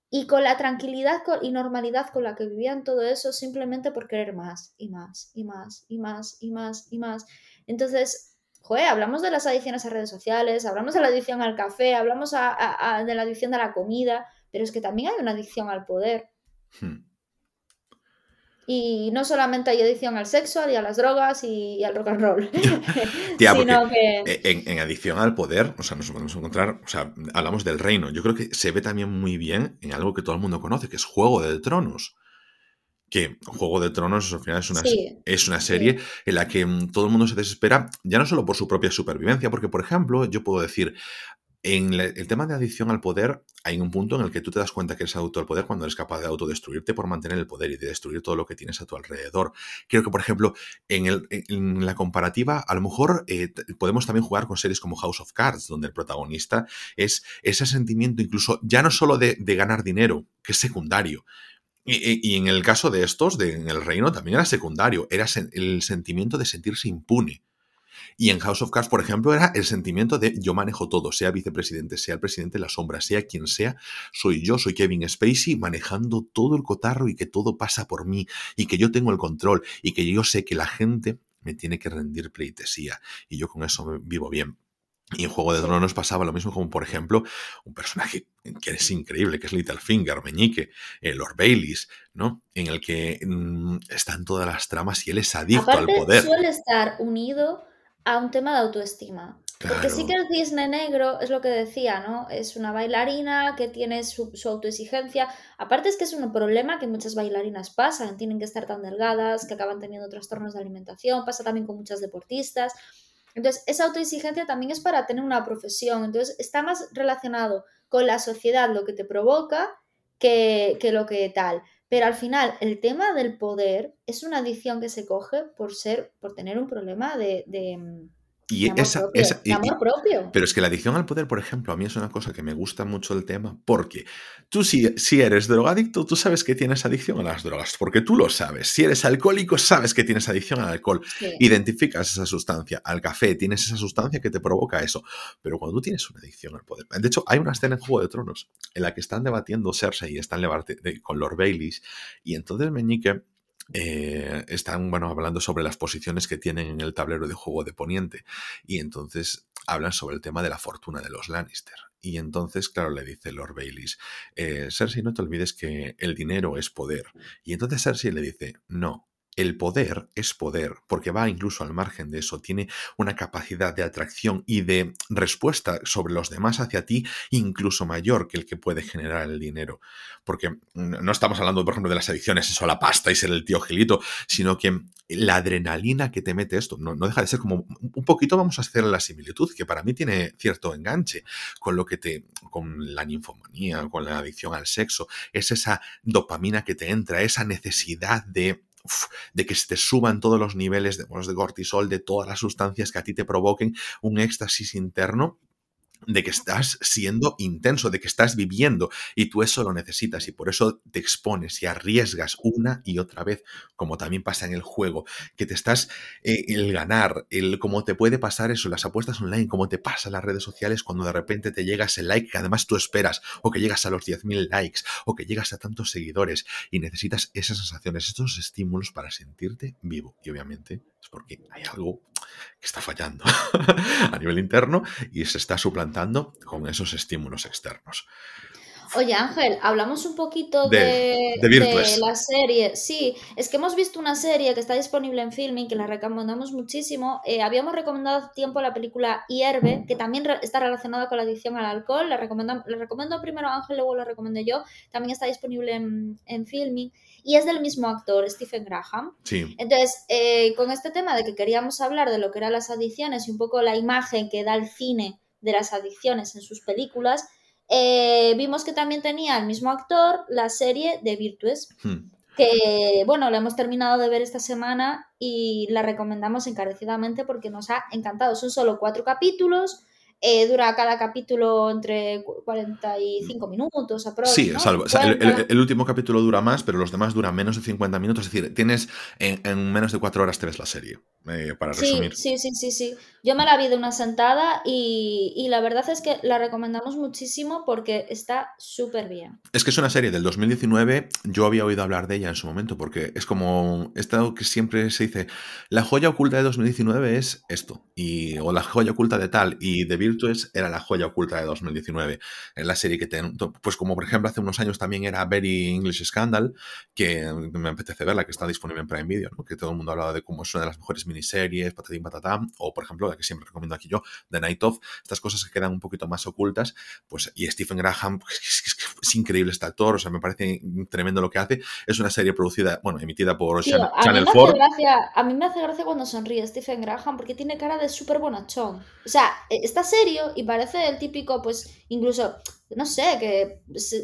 y con la tranquilidad y normalidad con la que vivían todo eso simplemente por querer más y más y más y más y más y más. Entonces, joder, hablamos de las adicciones a redes sociales, hablamos de la adicción al café, hablamos de la adicción a la comida, pero es que también hay una adicción al poder. Hmm. Y no solamente hay adicción al sexo y a las drogas y, al rock and roll. [laughs] Tía, [laughs] sino que... en, en, adicción al poder, o sea, nos podemos encontrar, o sea, hablamos del reino. Yo creo que se ve también muy bien en algo que todo el mundo conoce, que es Juego de Tronos que Juego de Tronos al final es una, es una serie en la que mm, todo el mundo se desespera, ya no solo por su propia supervivencia, porque, por ejemplo, yo puedo decir, en el tema de adicción al poder, hay un punto en el que tú te das cuenta que eres adicto al poder cuando eres capaz de autodestruirte por mantener el poder y de destruir todo lo que tienes a tu alrededor. Creo que, por ejemplo, en, el, en la comparativa, a lo mejor eh, podemos también jugar con series como House of Cards, donde el protagonista es ese sentimiento incluso ya no solo de, de ganar dinero, que es secundario, y, en el caso de estos, de, en el reino, también era secundario, era el sentimiento de sentirse impune. Y en House of Cards, por ejemplo, era el sentimiento de yo manejo todo, sea vicepresidente, sea el presidente de la sombra, sea quien sea, soy yo, soy Kevin Spacey manejando todo el cotarro y que todo pasa por mí y que yo tengo el control y que yo sé que la gente me tiene que rendir pleitesía y yo con eso vivo bien. Y en Juego de Tronos pasaba lo mismo como, por ejemplo, un personaje que es increíble, que es Littlefinger, Meñique, eh, Lord Baileys, ¿no? En el que mm, están todas las tramas y él es adicto al poder. suele estar unido a un tema de autoestima. Porque sí que el cisne negro es lo que decía, ¿no? Es una bailarina que tiene su, su, autoexigencia. Aparte es que es un problema que muchas bailarinas pasan, tienen que estar tan delgadas, que acaban teniendo trastornos de alimentación, pasa también con muchas deportistas. Entonces, esa autoexigencia también es para tener una profesión. Entonces, está más relacionado con la sociedad, lo que te provoca, que, lo que tal. Pero al final, el tema del poder es una adicción que se coge por ser, por tener un problema de y esa, amor propio. Pero es que la adicción al poder, por ejemplo, a mí es una cosa que me gusta mucho el tema, porque tú si, si eres drogadicto, tú sabes que tienes adicción a las drogas, porque tú lo sabes. Si eres alcohólico, sabes que tienes adicción al alcohol. Identificas esa sustancia. Al café, tienes esa sustancia que te provoca eso. Pero cuando tú tienes una adicción al poder... De hecho, hay una escena en Juego de Tronos en la que están debatiendo Cersei y están con Lord Baileys, y entonces Meñique eh, están bueno, hablando sobre las posiciones que tienen en el tablero de juego de Poniente. Y entonces hablan sobre el tema de la fortuna de los Lannister. Y entonces, claro, le dice Lord Baileys, eh, Cersei, no te olvides que el dinero es poder. Y entonces Cersei le dice, no, el poder es poder, porque va incluso al margen de eso, tiene una capacidad de atracción y de respuesta sobre los demás hacia ti incluso mayor que el que puede generar el dinero. Porque no estamos hablando, por ejemplo, de las adicciones, eso la pasta y ser el tío gilito, sino que la adrenalina que te mete esto no, no deja de ser como un poquito, vamos a hacer la similitud, que para mí tiene cierto enganche con lo que te, con la ninfomanía, con la adicción al sexo, es esa dopamina que te entra, esa necesidad de de que se te suban todos los niveles de, de cortisol, de todas las sustancias que a ti te provoquen un éxtasis interno de que estás siendo intenso, de que estás viviendo y tú eso lo necesitas y por eso te expones y arriesgas una y otra vez, como también pasa en el juego, que te estás, eh, el ganar, el cómo te puede pasar eso, las apuestas online, cómo te pasa las redes sociales cuando de repente te llegas el like que además tú esperas, o que llegas a los 10.000 likes, o que llegas a tantos seguidores y necesitas esas sensaciones, estos estímulos para sentirte vivo y obviamente es porque hay algo que está fallando [laughs] a nivel interno y se está suplantando con esos estímulos externos. Oye Ángel, hablamos un poquito de, la serie. Sí, es que hemos visto una serie que está disponible en filming, que la recomendamos muchísimo. Eh, habíamos recomendado tiempo la película Hierve, que también está relacionada con la adicción al alcohol. La, la recomiendo primero a Ángel, luego la recomendé yo. También está disponible en, en filming y es del mismo actor, Stephen Graham. Sí. Entonces, eh, con este tema de que queríamos hablar de lo que eran las adicciones y un poco la imagen que da el cine de las adicciones en sus películas, eh, vimos que también tenía el mismo actor la serie de Virtues. Hmm. Que bueno, la hemos terminado de ver esta semana y la recomendamos encarecidamente porque nos ha encantado. Son solo cuatro capítulos, eh, dura cada capítulo entre 45 minutos Sí, salvo. el, último capítulo dura más, pero los demás duran menos de 50 minutos. Es decir, tienes en, menos de 4 horas te ves la serie, eh, para resumir. Sí, sí, sí, sí. Yo me la vi de una sentada y, la verdad es que la recomendamos muchísimo porque está súper bien. Es que es una serie del 2019. Yo había oído hablar de ella en su momento porque es como esto que siempre se dice: la joya oculta de 2019 es esto, y, o la joya oculta de tal, y de Virtues era la joya oculta de 2019. En la serie que, ten, pues como por ejemplo hace unos años también era Very English Scandal, que me apetece verla, que está disponible en Prime Video, ¿no? que todo el mundo ha hablado de cómo es una de las mejores miniseries, patatín patatán, o por ejemplo, la que siempre recomiendo aquí yo, The Night Of, estas cosas que quedan un poquito más ocultas, pues y Stephen Graham, pues, es, increíble este actor, o sea, me parece tremendo lo que hace. Es una serie producida, bueno, emitida por Channel 4. a mí me hace gracia cuando sonríe Stephen Graham porque tiene cara de súper bonachón. O sea, e, está serio y parece el típico, pues, incluso, no sé, que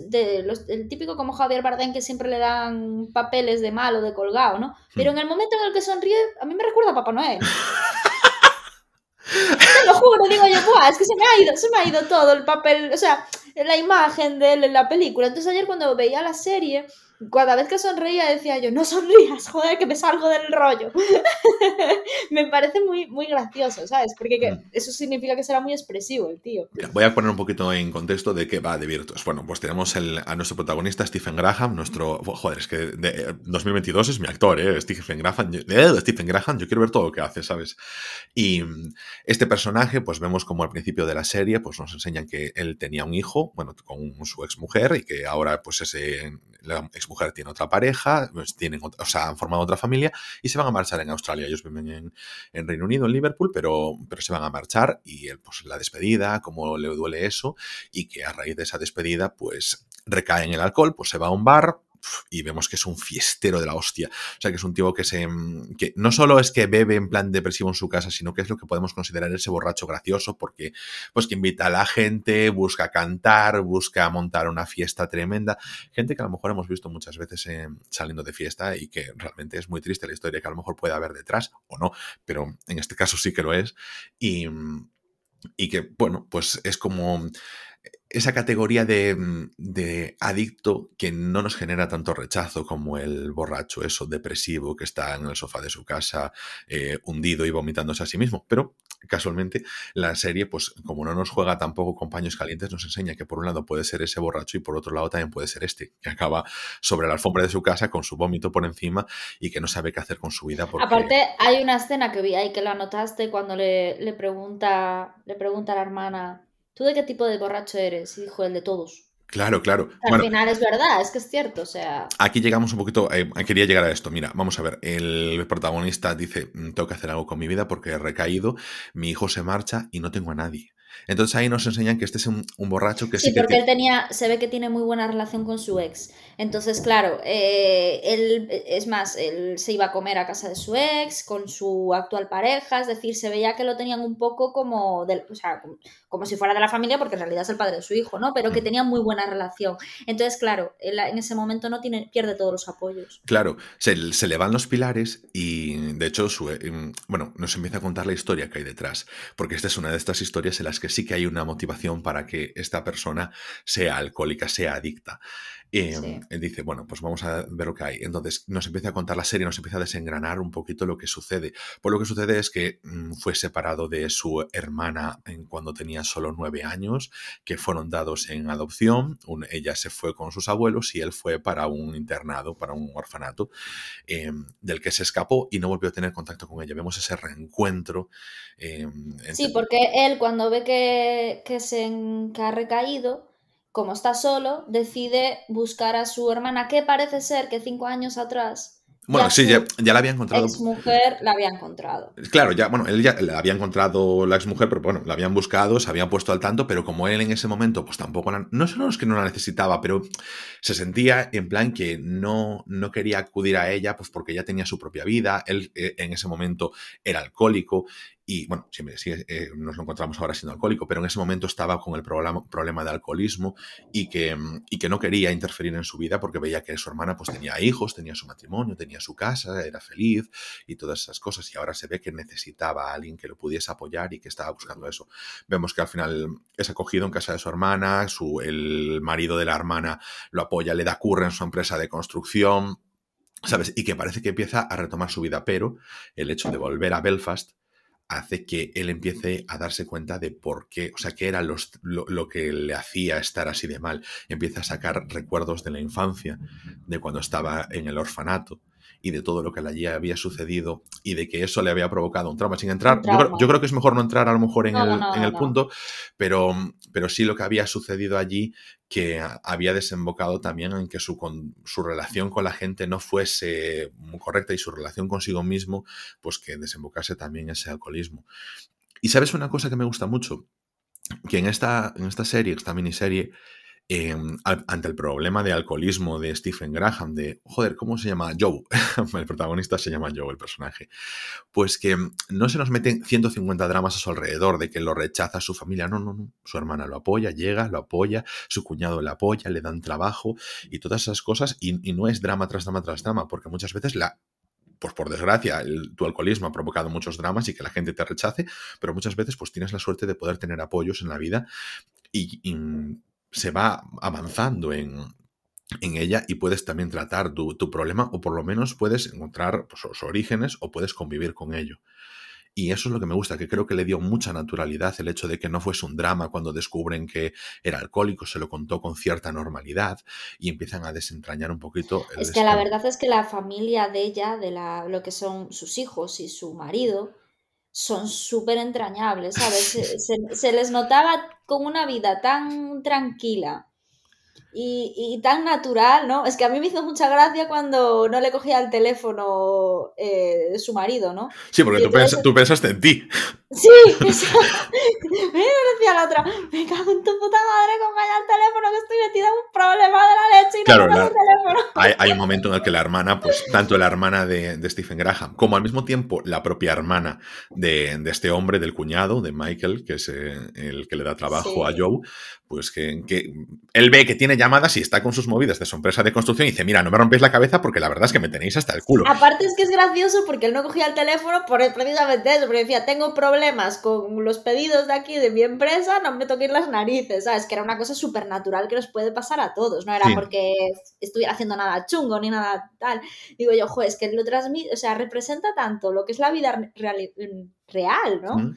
de el típico como Javier Bardem que siempre le dan papeles de malo, de colgado, ¿no? Pero hmm. en el momento en el que sonríe, a mí me recuerda a Papá Noel. Te lo juro, digo yo, es que se me ha ido, se me ha ido todo el papel, o sea, la imagen de él en la película. Entonces ayer cuando veía la serie, cada vez que sonreía decía yo, no sonrías, joder, que me salgo del rollo. [laughs] me parece muy, muy gracioso, ¿sabes? Porque mm. eso significa que será muy expresivo el tío. voy a poner un poquito en contexto de qué va de Virtus. Bueno, pues tenemos a nuestro protagonista, Stephen Graham, nuestro... Joder, es que de 2022 es mi actor, ¿eh? Stephen Graham, eh, Stephen Graham, yo quiero ver todo lo que hace, ¿sabes? Y este personaje, pues vemos como al principio de la serie, pues nos enseñan que él tenía un hijo, bueno, con su ex mujer y que ahora pues ese la exmujer tiene otra pareja, pues tienen o sea, han formado otra familia y se van a marchar en Australia. Ellos viven en, Reino Unido, en Liverpool, pero, pero se van a marchar y él, pues la despedida, cómo le duele eso y que a raíz de esa despedida, pues recae en el alcohol, pues se va a un bar, y vemos que es un fiestero de la hostia. O sea, que es un tipo que se. Mm, que no solo es que bebe en plan depresivo en su casa, sino que es lo que podemos considerar ese borracho gracioso, porque pues que invita a la gente, busca cantar, busca montar una fiesta tremenda. Gente que a lo mejor hemos visto muchas veces saliendo de fiesta y que realmente es muy triste la historia que a lo mejor puede haber detrás, o no, pero en este caso sí que lo es. Y, y que, bueno, pues es como esa categoría mm, de, adicto que no nos genera tanto rechazo como el borracho, eso depresivo que está en el sofá de su casa, eh, hundido y vomitándose a sí mismo. Pero casualmente la serie, pues como no nos juega tampoco con paños calientes, nos enseña que por un lado puede ser ese borracho y por otro lado también puede ser este, que acaba sobre la alfombra de su casa con su vómito por encima y que no sabe qué hacer con su vida. Aparte, hay una escena que vi ahí que la notaste cuando le, le, pregunta, le pregunta a la hermana ¿Tú de qué tipo de borracho eres? Y dijo el de todos. Claro, claro. Al final es verdad, es que es cierto, o sea... Aquí llegamos un poquito, eh, quería llegar a esto. Mira, vamos a ver, el protagonista dice, mm, tengo que hacer algo con mi vida porque he recaído, mi hijo se marcha y no tengo a nadie. Entonces ahí nos enseñan que este es un, borracho que sí. Sí, porque él tenía, se ve que tiene muy buena relación con su ex. Entonces, claro, eh, él, es más, él se iba a comer a casa de su ex con su actual pareja, es decir, se veía que lo tenían un poco como, o sea, como, si fuera de la familia, porque en realidad es el padre de su hijo, ¿no? Pero que tenía muy buena relación. Entonces, claro, él en ese momento no tiene, pierde todos los apoyos. Claro, se, se le van los pilares y de hecho, su, em, bueno, nos empieza a contar la historia que hay detrás, porque esta es una de estas historias en las que sí que hay una motivación para que esta persona sea alcohólica, sea adicta. Em, él dice, bueno, pues vamos a ver lo que hay. Entonces nos empieza a contar la serie, nos empieza a desengranar un poquito lo que sucede. Pues lo que sucede es que mm, fue separado de su hermana en cuando tenía solo nueve años, que fueron dados en adopción. ella se fue con sus abuelos y él fue para un internado, para un orfanato, em, del que se escapó y no volvió a tener contacto con ella. Vemos ese reencuentro. Em, sí, porque él cuando ve que, que se que ha recaído, como está solo, decide buscar a su hermana, que parece ser que cinco años atrás bueno, sí, ya, la había encontrado. Ex mujer la había encontrado. Claro, ya, bueno, él ya la había encontrado la ex mujer, pero bueno, la habían buscado, se habían puesto al tanto, pero como él en ese momento, pues tampoco no solo es que no la necesitaba, pero se sentía en plan que no, no quería acudir a ella, pues porque ya tenía su propia vida, él eh, en ese momento era alcohólico y bueno, siempre sí, eh, nos lo encontramos ahora siendo alcohólico, pero en ese momento estaba con el problema, problema de alcoholismo y que, y que no quería interferir en su vida porque veía que su hermana pues tenía hijos, tenía su matrimonio, tenía su casa, era feliz y todas esas cosas y ahora se ve que necesitaba a alguien que lo pudiese apoyar y que estaba buscando eso. Vemos que al final es acogido en casa de su hermana, su, el marido de la hermana lo apoya, le da curra en su empresa de construcción, ¿sabes? Y que parece que empieza a retomar su vida, pero el hecho de volver a Belfast hace que él empiece a darse cuenta de por qué, o sea, qué era lo, que le hacía estar así de mal. Empieza a sacar recuerdos de la infancia, de cuando estaba en el orfanato, y de todo lo que allí había sucedido y de que eso le había provocado un trauma. Sin entrar, Yo, creo, que es mejor no entrar a lo mejor en el, en el punto, pero, pero sí lo que había sucedido allí que había desembocado también en que su, su relación con la gente no fuese muy correcta y su relación consigo mismo, pues que desembocase también ese alcoholismo. Y sabes una cosa que me gusta mucho, que en esta, en esta serie, esta miniserie, Em, ante el problema de alcoholismo de Stephen Graham, de, joder, ¿cómo se llama? Joe. [laughs] el protagonista se llama Joe, el personaje. Pues que no se nos meten 150 dramas a su alrededor, de que lo rechaza su familia. No, no, no. Su hermana lo apoya, llega, lo apoya, su cuñado le apoya, le dan trabajo y todas esas cosas. Y, no es drama tras drama tras drama, porque muchas veces la, pues por desgracia, tu alcoholismo ha provocado muchos dramas y que la gente te rechace, pero muchas veces pues tienes la suerte de poder tener apoyos en la vida y, se va avanzando en, ella y puedes también tratar tu, problema o por lo menos puedes encontrar pues, sus orígenes o puedes convivir con ello. Y eso es lo que me gusta, que creo que le dio mucha naturalidad el hecho de que no fuese un drama cuando descubren que era alcohólico, se lo contó con cierta normalidad y empiezan a desentrañar un poquito. es que la verdad es que la familia de ella, de la, lo que son sus hijos y su marido, son súper entrañables, ¿sabes? [laughs] Se, les notaba con una vida tan tranquila y, tan natural, ¿no? Es que a mí me hizo mucha gracia cuando no le cogía el teléfono eh, su marido, ¿no? Sí, porque tú, pensaste en ti. Sí, [laughs] me decía la otra, me cago en tu puta madre con callar el teléfono que estoy metida en un problema de la leche y claro, no el teléfono. Hay, un momento en el que la hermana, pues tanto la hermana de, Stephen Graham como al mismo tiempo la propia hermana de, este hombre, del cuñado, de Michael, que es eh, el que le da trabajo a Joe, pues que, que él ve que tiene ya llamadas y está con sus movidas de su empresa de construcción y dice, mira, no me rompéis la cabeza porque la verdad es que me tenéis hasta el culo. Aparte es que es gracioso porque él no cogía el teléfono por precisamente eso, porque decía, tengo problemas con los pedidos de aquí de mi empresa, no me toquéis las narices, ¿sabes? Que era una cosa súper natural que nos puede pasar a todos, no era porque estuviera haciendo nada chungo ni nada tal. Digo yo, joder, es que lo transmite, o sea, representa tanto lo que es la vida real, real ¿no?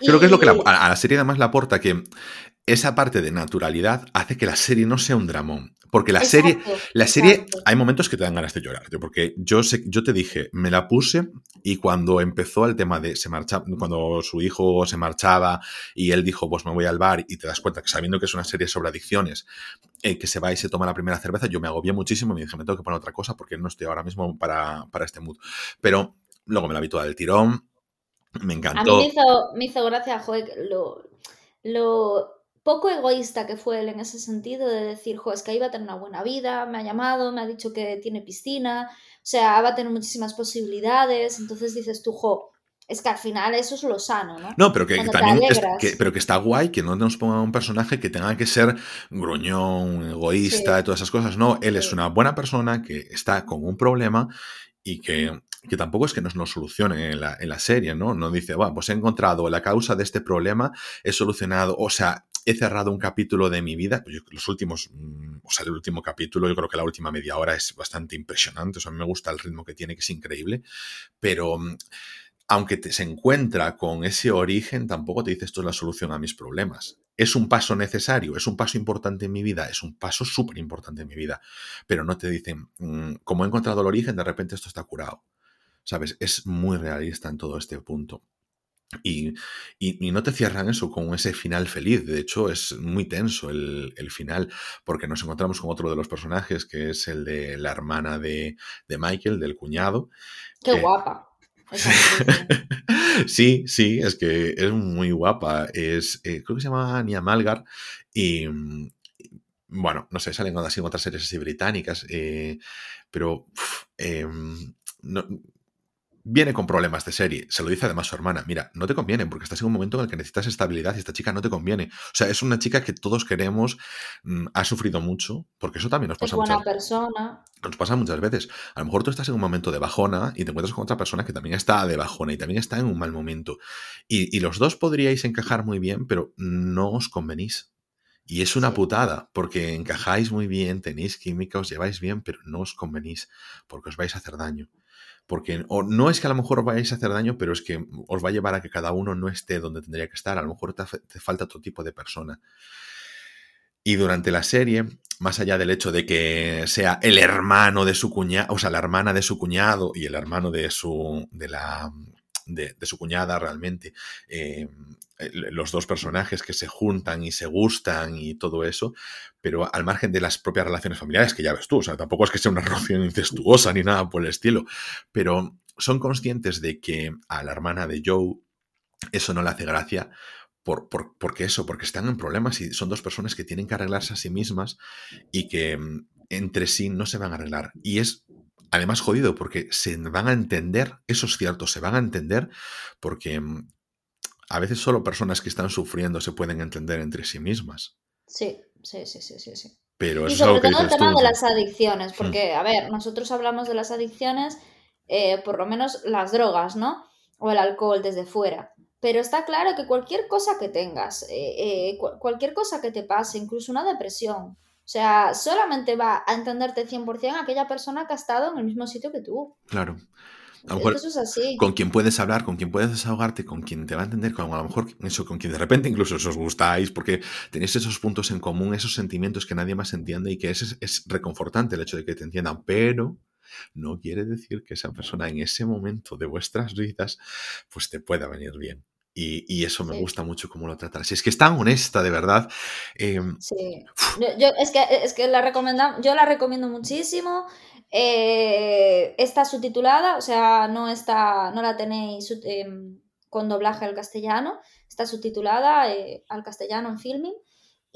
Creo que es lo que a la serie además le aporta que esa parte de naturalidad hace que la serie no sea un dramón. Porque la serie, la serie, hay momentos que te dan ganas de llorar, porque yo, sé, yo te dije, me la puse y cuando empezó el tema de se marcha, cuando su hijo se marchaba y él dijo, pues me voy al bar y te das cuenta que sabiendo que es una serie sobre adicciones, eh, que se va y se toma la primera cerveza, yo me agobié muchísimo y me dije, me tengo que poner otra cosa porque no estoy ahora mismo para, para este mood. Pero luego me la vi toda del tirón, me encantó. A mí me hizo, me hizo gracia, joder, lo, lo poco egoísta que fue él en ese sentido de decir, jo, es que ahí va a tener una buena vida, me ha llamado, me ha dicho que tiene piscina, o sea, va a tener muchísimas posibilidades, entonces dices tú, jo, es que al final eso es lo sano, ¿no? No, pero que también pero que está guay que no nos ponga un personaje que tenga que ser gruñón, egoísta, y todas esas cosas. No, él es una buena persona que está con un problema y que, que tampoco es que nos lo solucione en la, en la serie, ¿no? No dice, bueno, pues he encontrado la causa de este problema, he solucionado, o sea, he cerrado un capítulo de mi vida, pues los últimos, mm, o sea, el último capítulo, yo creo que la última media hora es bastante impresionante, o sea, a mí me gusta el ritmo que tiene, que es increíble, pero mm, aunque te, se encuentra con ese origen, tampoco te dice esto es la solución a mis problemas. Es un paso necesario, es un paso importante en mi vida, es un paso súper importante en mi vida, pero no te dicen, mm, como he encontrado el origen, de repente esto está curado. ¿Sabes? Es muy realista en todo este punto. Y, no te cierran eso con ese final feliz. De hecho, es muy tenso el, final, porque nos encontramos con otro de los personajes, que es el de la hermana de, Michael, del cuñado. ¡Qué guapa! [laughs] sí, sí, es que es muy guapa. Es, eh, creo que se llama Nia Malgar. Y, bueno, no sé, salen así en otras series así británicas. Eh, pero em, no, viene con problemas de serie. Se lo dice además su hermana. Mira, no te conviene porque estás en un momento en el que necesitas estabilidad y esta chica no te conviene. O sea, es una chica que todos queremos, mm, ha sufrido mucho, porque eso también nos pasa muchas persona. Nos pasa muchas veces. A lo mejor tú estás en un momento de bajona y te encuentras con otra persona que también está de bajona y también está en un mal momento. Y, los dos podríais encajar muy bien, pero no os convenís. Y es una putada, porque encajáis muy bien, tenéis química, os lleváis bien, pero no os convenís, porque os vais a hacer daño. Porque o no es que a lo mejor os vayáis a hacer daño, pero es que os va a llevar a que cada uno no esté donde tendría que estar. A lo mejor te, falta otro tipo de persona. Y durante la serie, más allá del hecho de que sea el hermano de su cuñado, o sea, la hermana de su cuñado y el hermano de su, de la, de, su cuñada realmente, eh, los dos personajes que se juntan y se gustan y todo eso, pero al margen de las propias relaciones familiares, que ya ves tú, o sea, tampoco es que sea una relación [laughs] incestuosa ni nada por el estilo, pero son conscientes de que a la hermana de Joe eso no le hace gracia por, por, porque eso, porque están en problemas y son dos personas que tienen que arreglarse a sí mismas y que mm, entre sí no se van a arreglar. Y es además jodido porque se van a entender, eso es cierto, se van a entender porque mm, a veces solo personas que están sufriendo se pueden entender entre sí mismas. Sí, sí, sí, sí, sí. sí. Pero y sobre todo el tema de las adicciones, hmm. porque, a ver, nosotros hablamos de las adicciones, eh, por lo menos las drogas, ¿no? O el alcohol desde fuera. Pero está claro que cualquier cosa que tengas, eh, eh, cualquier cosa que te pase, incluso una depresión, o sea, solamente va a entenderte 100% aquella persona que ha estado en el mismo sitio que tú. Claro. A lo eso es así. Con quien puedes hablar, con quien puedes desahogarte, con quien te va a entender, con a lo mejor eso, con quien de repente incluso os gustáis, porque tenéis esos puntos en común, esos sentimientos que nadie más entiende y que es, es reconfortante el hecho de que te entiendan, pero no quiere decir que esa persona en ese momento de vuestras vidas pues te pueda venir bien. Y, eso me gusta mucho cómo lo tratan. Si es que es tan honesta, de verdad. Em, sí. Yo, es que, es que la recomendamos, yo la recomiendo muchísimo. Eh, está subtitulada, o sea, no está, no la tenéis em, con doblaje al castellano, está subtitulada eh, al castellano en filming.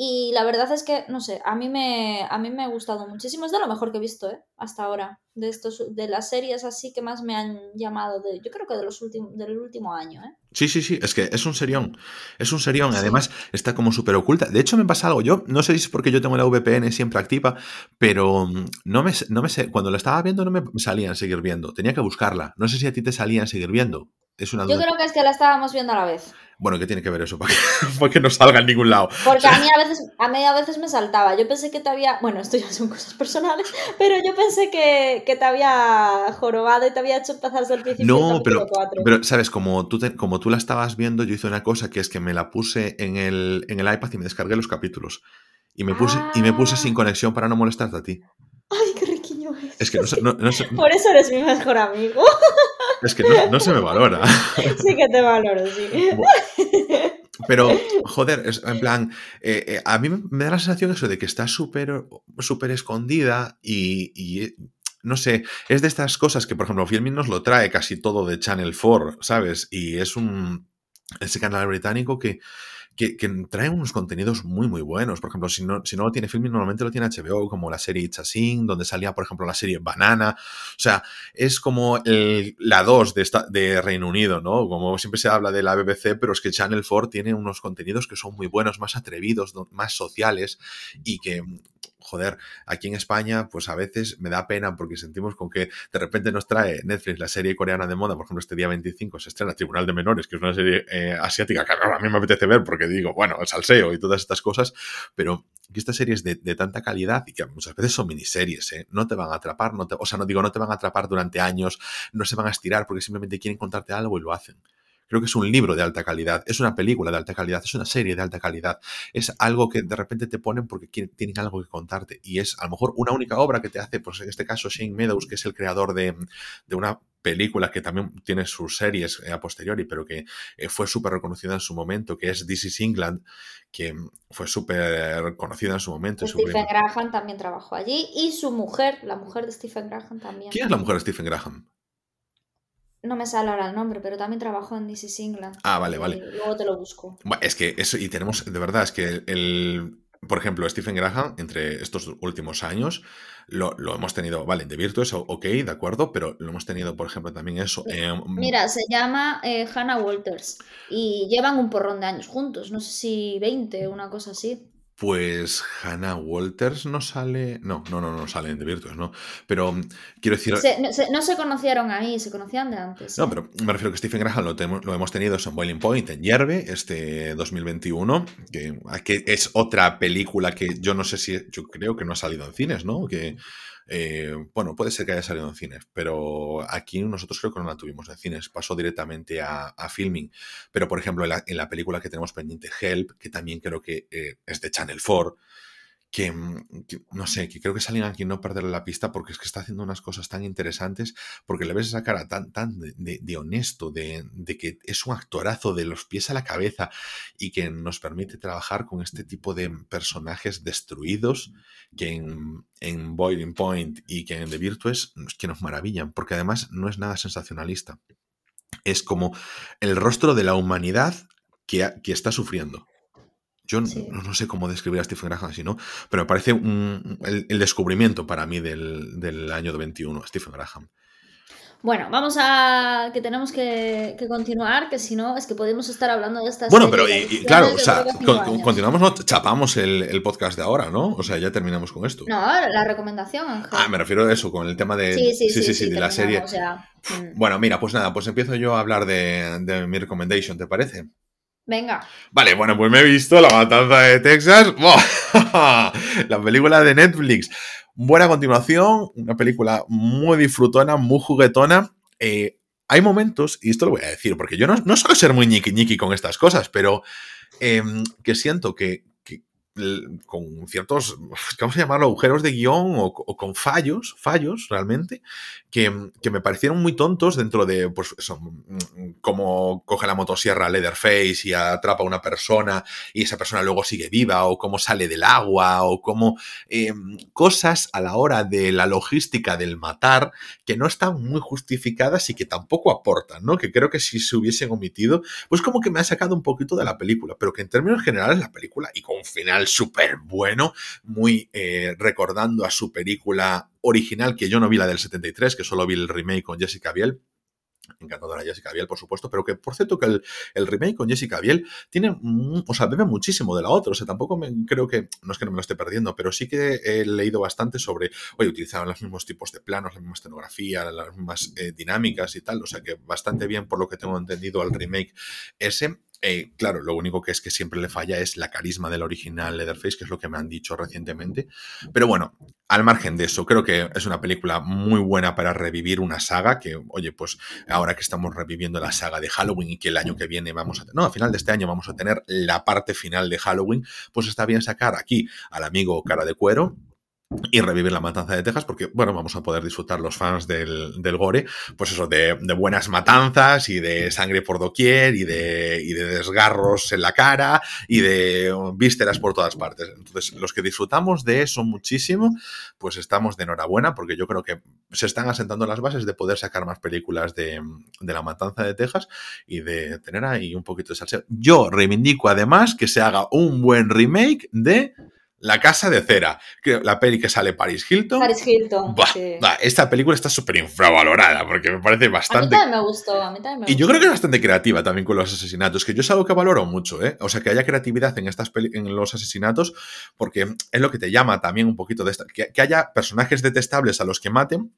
Y la verdad es que, no sé, a mí me, a mí me ha gustado muchísimo. Es de lo mejor que he visto, ¿eh? Hasta ahora. De, estos, de las series así que más me han llamado, de, yo creo que de los últimos, del último año, ¿eh? Sí, sí, sí, es que es un serión. Es un serión. Además, está como súper oculta. De hecho, me pasa algo. Yo no sé si es porque yo tengo la VPN siempre activa, pero mm, no me, no me sé. Cuando la estaba viendo, no me salían seguir viendo. Tenía que buscarla. No sé si a ti te salían seguir viendo. Es una Yo creo que es que la estábamos viendo a la vez. Bueno, ¿qué tiene que ver eso? [laughs] Para que, no salga en ningún lado. Porque a [laughs] mí a veces, a mí a veces me saltaba. Yo pensé que te había. Bueno, esto ya son cosas personales, pero yo pensé que, te había jorobado y te había hecho empezar desde el principio. No, pero, pero, ¿sabes? Como tú, como tú la estabas viendo, yo hice una cosa que es que me la puse en el, en el iPad y me descargué los capítulos. Y me, puse, y me puse sin ah. conexión para no molestarte a ti. Ay, qué es. Que no, Por eso eres mi mejor amigo. Es que no, se me valora. [laughs] Sí que te valoro, sí. Pero, joder, en plan, eh, eh, a mí me da la sensación eso de que está súper súper escondida y, no sé, es de estas cosas que, por ejemplo, Filmin nos lo trae casi todo de Channel 4, ¿sabes? Y es un, ese canal británico que que, trae unos contenidos muy, muy buenos. Por ejemplo, si no, si no lo tiene Filming, normalmente lo tiene HBO, como la serie It's donde salía, por ejemplo, la serie Banana. O sea, es como la 2 de, de Reino Unido, ¿no? Como siempre se habla de la BBC, pero es que Channel 4 tiene unos contenidos que son muy buenos, más atrevidos, más sociales y que joder, aquí en España, pues a veces me da pena porque sentimos con que de repente nos trae Netflix la serie coreana de moda, por ejemplo, este día 25 se estrena Tribunal de Menores, que es una serie eh, asiática que a mí me apetece ver porque digo, bueno, el salseo y todas estas cosas, pero que estas series de, tanta calidad y que muchas veces son miniseries, ¿eh? no te van a atrapar, no te, o sea, no digo, no te van a atrapar durante años, no se van a estirar porque simplemente quieren contarte algo y lo hacen. Creo que es un libro de alta calidad, es una película de alta calidad, es una serie de alta calidad, es algo que de repente te ponen porque tienen algo que contarte y es a lo mejor una única obra que te hace, pues en este caso Shane Meadows, que es el creador de, una película que también tiene sus series eh, a posteriori, pero que eh, fue súper reconocida en su momento, que es This is England, que fue súper conocida en su momento. Stephen Graham también trabajó allí y su mujer, la mujer de Stephen Graham también. ¿Quién es la mujer de Stephen Graham? No me sale ahora el nombre, pero también trabajó en DC England. Ah, vale, vale. luego te lo busco. Es que eso, y tenemos, de verdad, es que el, por ejemplo, Stephen Graham, entre estos últimos años, lo, hemos tenido, vale, de Virtuos, ok, de acuerdo, pero lo hemos tenido, por ejemplo, también eso. Mira, se llama eh, Hannah Walters y llevan un porrón de años juntos, no sé si 20, una cosa así. Pues Hannah Walters no sale. No, no, no, no sale en The Virtues, ¿no? Pero mm, quiero decir. no, se conocieron ahí, se conocían de antes. No, pero me refiero que Stephen Graham lo, hemos tenido en Boiling Point, en Yerbe, este 2021, que, que, es otra película que yo no sé si. Yo creo que no ha salido en cines, ¿no? Que eh, bueno, puede ser que haya salido en cines, pero aquí nosotros creo que no la tuvimos en cines, pasó directamente a, filming. Pero, por ejemplo, en la, película que tenemos pendiente, Help, que también creo que eh, es de Channel 4, que, no sé, que creo que es alguien a quien no perderle la pista porque es que está haciendo unas cosas tan interesantes, porque le ves esa cara tan, tan de, honesto, de, que es un actorazo de los pies a la cabeza y que nos permite trabajar con este tipo de personajes destruidos que en, en Boiling Point y que en The Virtues que nos maravillan, porque además no es nada sensacionalista. Es como el rostro de la humanidad que, que está sufriendo. Yo no, sé cómo describir a Stephen Graham así, ¿no? Pero me parece el, descubrimiento para mí del, del año 21, Stephen Graham. Bueno, vamos a. que tenemos que, continuar, que si no, es que podemos estar hablando de estas. Bueno, pero claro, o sea, continuamos, no chapamos el, podcast de ahora, ¿no? O sea, ya terminamos con esto. No, la recomendación, Ángel. Ah, me refiero a eso, con el tema de. Sí, sí, sí, sí, de la serie. Mm. Bueno, mira, pues nada, pues empiezo yo a hablar de, de mi recommendation, ¿te parece? Venga. Vale, bueno, pues me he visto La Matanza de Texas. [laughs] la película de Netflix. Buena continuación, una película muy disfrutona, muy juguetona. Eh, hay momentos, y esto lo voy a decir, porque yo no, no suelo ser muy ñiqui ñiqui con estas cosas, pero em, que siento que, con ciertos, vamos a llamarlo, agujeros de guion o, con fallos, fallos realmente, que, me parecieron muy tontos dentro de, pues, eso, mm, como coge la motosierra Leatherface y atrapa a una persona y esa persona luego sigue viva, o cómo sale del agua, o cómo em, cosas a la hora de la logística del matar que no están muy justificadas y que tampoco aportan, ¿no? Que creo que si se hubiesen omitido, pues como que me ha sacado un poquito de la película, pero que en términos generales la película y con final súper bueno, muy eh, recordando a su película original, que yo no vi la del 73, que solo vi el remake con Jessica Biel, encantadora Jessica Biel, por supuesto, pero que por cierto que el, remake con Jessica Biel tiene, o sea, bebe muchísimo de la otra, o sea, tampoco me, creo que, no es que no me lo esté perdiendo, pero sí que he leído bastante sobre, oye, utilizaban los mismos tipos de planos, la misma escenografía, las mismas eh, dinámicas y tal, o sea que bastante bien por lo que tengo entendido al remake ese, eh, claro, lo único que es que siempre le falla es la carisma del original Leatherface, que es lo que me han dicho recientemente. Pero bueno, al margen de eso, creo que es una película muy buena para revivir una saga que, oye, pues ahora que estamos reviviendo la saga de Halloween y que el año que viene vamos a tener, no, a final de este año vamos a tener la parte final de Halloween, pues está bien sacar aquí al amigo cara de cuero y revivir la matanza de Texas, porque, bueno, vamos a poder disfrutar los fans del, gore, pues eso, de, buenas matanzas y de sangre por doquier y de, y de desgarros en la cara y de vísceras por todas partes. Entonces, los que disfrutamos de eso muchísimo, pues estamos de enhorabuena, porque yo creo que se están asentando las bases de poder sacar más películas de, de la matanza de Texas y de tener ahí un poquito de salseo. Yo reivindico además que se haga un buen remake de la Casa de Cera, la peli que sale Paris Hilton. Paris Hilton. esta película está súper infravalorada porque me parece bastante. A mí también me gustó, a mí también me Y yo creo que es bastante creativa también con los asesinatos, que yo es algo que valoro mucho, ¿eh? O sea, que haya creatividad en, estas en los asesinatos, porque es lo que te llama también un poquito de esta. que haya personajes detestables a los que maten,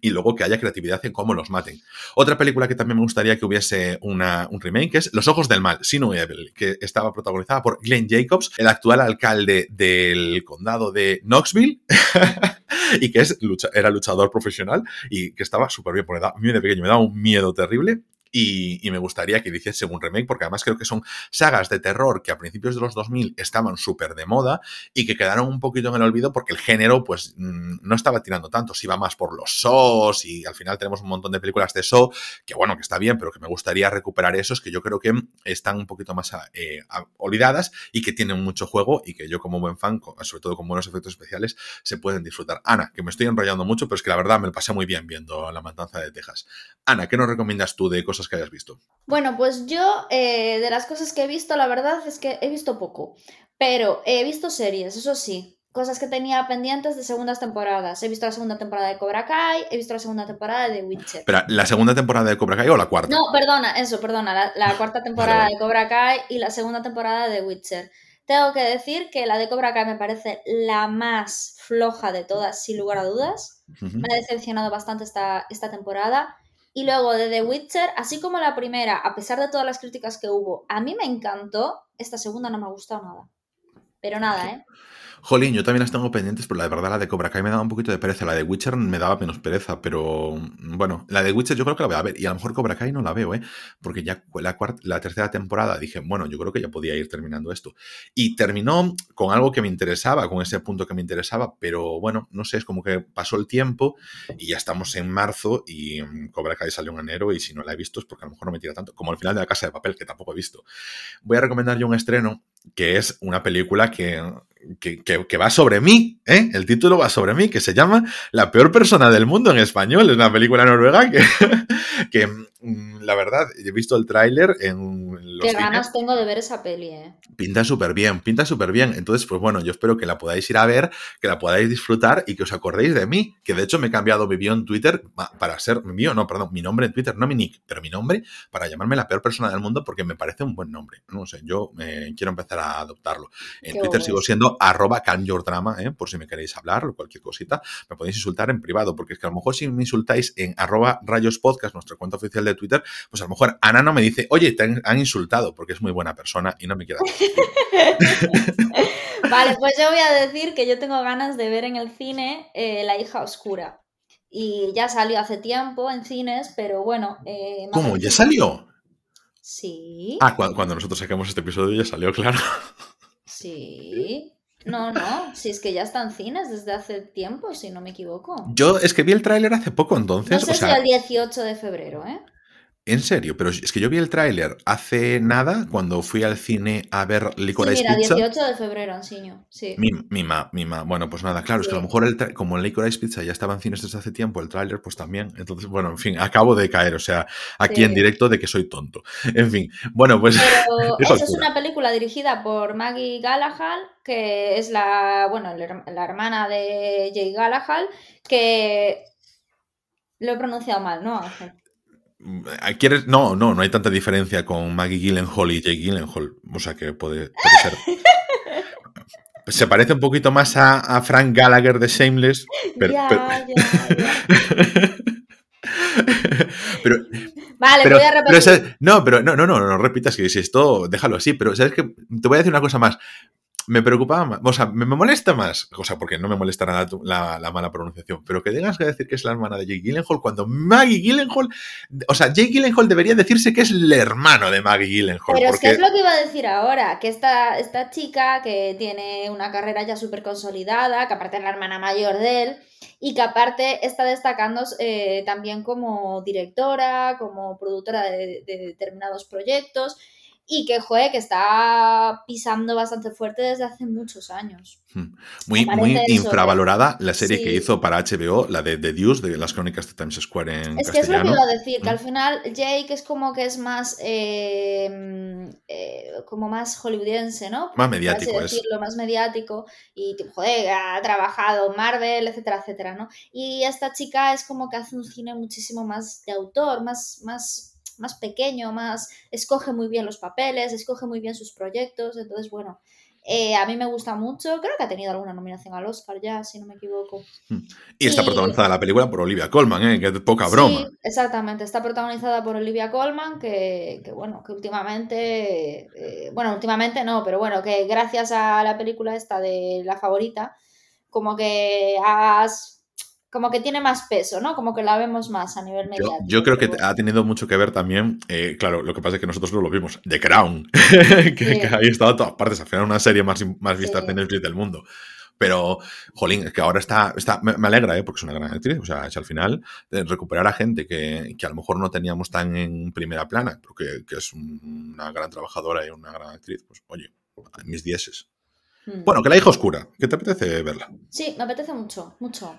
y luego que haya creatividad en cómo los maten. Otra película que también me gustaría que hubiese una, un remake es Los Ojos del Mal, Sino Evil, que estaba protagonizada por Glenn Jacobs, el actual alcalde del condado de Knoxville, [laughs] y que es, era luchador profesional y que estaba súper bien, porque a mí de pequeño me daba un miedo terrible y, me gustaría que hiciese un remake, porque además creo que son sagas de terror que a principios de los 2000 estaban súper de moda y que quedaron un poquito en el olvido porque el género pues mm, no estaba tirando tanto, se iba más por los SOS y al final tenemos un montón de películas de SO que bueno, que está bien, pero que me gustaría recuperar esos que yo creo que están un poquito más eh, olvidadas y que tienen mucho juego y que yo como buen fan, sobre todo con buenos efectos especiales, se pueden disfrutar. Ana, que me estoy enrollando mucho, pero es que la verdad me lo pasé muy bien viendo La Matanza de Texas. Ana, ¿qué nos recomiendas tú de cosas que hayas visto? Bueno, pues yo eh, de las cosas que he visto, la verdad es que he visto poco, pero he visto series, eso sí, cosas que tenía pendientes de segundas temporadas. He visto la segunda temporada de Cobra Kai, he visto la segunda temporada de Witcher. Pero, ¿la segunda temporada de Cobra Kai o la cuarta? No, perdona, eso, perdona, la, cuarta temporada de Cobra Kai y la segunda temporada de Witcher. Tengo que decir que la de Cobra Kai me parece la más floja de todas, sin lugar a dudas. Me ha decepcionado bastante esta, esta temporada. Y luego de The Witcher, así como la primera, a pesar de todas las críticas que hubo, a mí me encantó, esta segunda no me ha gustado nada. Pero nada, ¿eh? [laughs] Jolín, yo también las tengo pendientes, pero la de verdad la de Cobra Kai me daba un poquito de pereza. La de Witcher me daba menos pereza, pero bueno, la de Witcher yo creo que la voy a ver. Y a lo mejor Cobra Kai no la veo, ¿eh? Porque ya la, tercera temporada dije, bueno, yo creo que ya podía ir terminando esto. Y terminó con algo que me interesaba, con ese punto que me interesaba, pero bueno, no sé, es como que pasó el tiempo y ya estamos en marzo y Cobra Kai salió en enero y si no la he visto es porque a lo mejor no me tira tanto, como el final de La Casa de Papel, que tampoco he visto. Voy a recomendar yo un estreno que es una película que, que, va sobre mí, ¿eh? El título va sobre mí, que se llama La peor persona del mundo en español. Es una película noruega que, [laughs] que mm, la verdad, he visto el tráiler en los Qué ganas tengo de ver esa peli, ¿eh? Pinta súper bien, pinta súper bien. Entonces, pues bueno, yo espero que la podáis ir a ver, que la podáis disfrutar y que os acordéis de mí, que de hecho me he cambiado mi bio en Twitter para ser mío, no, perdón, mi nombre en Twitter, no mi nick, pero mi nombre para llamarme la peor persona del mundo porque me parece un buen nombre. No sé, yo eh, quiero empezar a adoptarlo. En Twitter sigo siendo arroba drama, ¿eh? por si me queréis hablar o cualquier cosita, me podéis insultar en privado, porque es que a lo mejor si me insultáis en arroba rayos podcast, nuestra cuenta oficial de Twitter, pues a lo mejor Ana no me dice, oye, te han, insultado, porque es muy buena persona y no me quiere [laughs] Vale, pues yo voy a decir que yo tengo ganas de ver en el cine eh, La hija oscura. Y ya salió hace tiempo en cines, pero bueno. Eh, ¿Cómo? ¿Ya salió? Sí. Ah, cuando, nosotros sacamos este episodio ya salió, claro. Sí. [laughs] No, no, si es que ya está en cines desde hace tiempo, si no me equivoco. Yo es que vi el tráiler hace poco, entonces. No sé si el 18 de febrero, ¿eh? En serio, pero es que yo vi el tráiler hace nada cuando fui al cine a ver Licorice sí, mira, Pizza. 18 de febrero, Ansiño, sí. Mima, mima. Bueno, pues nada, claro, es que a lo mejor el como Licorice Pizza ya estaba en cines desde hace tiempo, el tráiler pues también. Entonces, bueno, en fin, acabo de caer, o sea, aquí en directo de que soy tonto. En fin, bueno, pues... Pero [laughs] eso es una película dirigida por Maggie Gallagher, que es la, bueno, la hermana de Jay Gallagher, que... Lo he pronunciado mal, ¿no, ¿Quieres? No, no, no hay tanta diferencia con Maggie Gyllenhaal y Jake Gyllenhaal. O sea que puede, ser. [laughs] Se parece un poquito más a, Frank Gallagher de Shameless. Pero, [laughs] vale, voy a repetir. no, pero no, no, no, no repitas que si esto, déjalo así. Pero sabes que te voy a decir una cosa más me preocupaba más, o sea, me, molesta más, o sea, porque no me molesta nada la, mala pronunciación, pero que tengas que decir que es la hermana de Jake Gyllenhaal cuando Maggie Gyllenhaal, o sea, Jake Gyllenhaal debería decirse que es el hermano de Maggie Gyllenhaal. Pero es que es lo que iba a decir ahora, que esta, esta chica que tiene una carrera ya súper consolidada, que aparte es la hermana mayor de él, y que aparte está destacando eh, también como directora, como productora de determinados proyectos, y que, joder, que está pisando bastante fuerte desde hace muchos años. Hmm. Muy, muy infravalorada la serie que hizo para HBO, la de The Deuce, de las crónicas de Times Square en Es que es lo que iba a decir, que al hmm. final Jake es como que es más em, eh, como más hollywoodiense, ¿no? Más mediático es. Decirlo, más mediático y, joder, ha trabajado en Marvel, etcétera, etcétera, ¿no? Y esta chica es como que hace un cine muchísimo más de autor, más, más más pequeño, más escoge muy bien los papeles, escoge muy bien sus proyectos, entonces bueno, eh, a mí me gusta mucho, creo que ha tenido alguna nominación al Oscar ya, si no me equivoco. Hmm. Y está protagonizada la película por Olivia Colman, ¿eh? que es poca broma. Sí, exactamente, está protagonizada por Olivia Colman, que, bueno, que últimamente, eh, bueno, últimamente no, pero bueno, que gracias a la película esta de La Favorita, como que has como que tiene más peso, ¿no? Como que la vemos más a nivel mediático. Yo, creo que ha tenido mucho que ver también, eh, claro, lo que pasa es que nosotros no lo vimos, The Crown, [laughs] que, ahí estado a todas partes, al final una serie más, más vista de Netflix del mundo. Pero, jolín, es que ahora está, está me, alegra, ¿eh? porque es una gran actriz. O sea, es al final de recuperar a gente que, que, a lo mejor no teníamos tan en primera plana, pero que, que, es una gran trabajadora y una gran actriz. Pues, oye, mis dieces. Hmm. Bueno, que la hija oscura, ¿qué te apetece verla? Sí, me apetece mucho, mucho.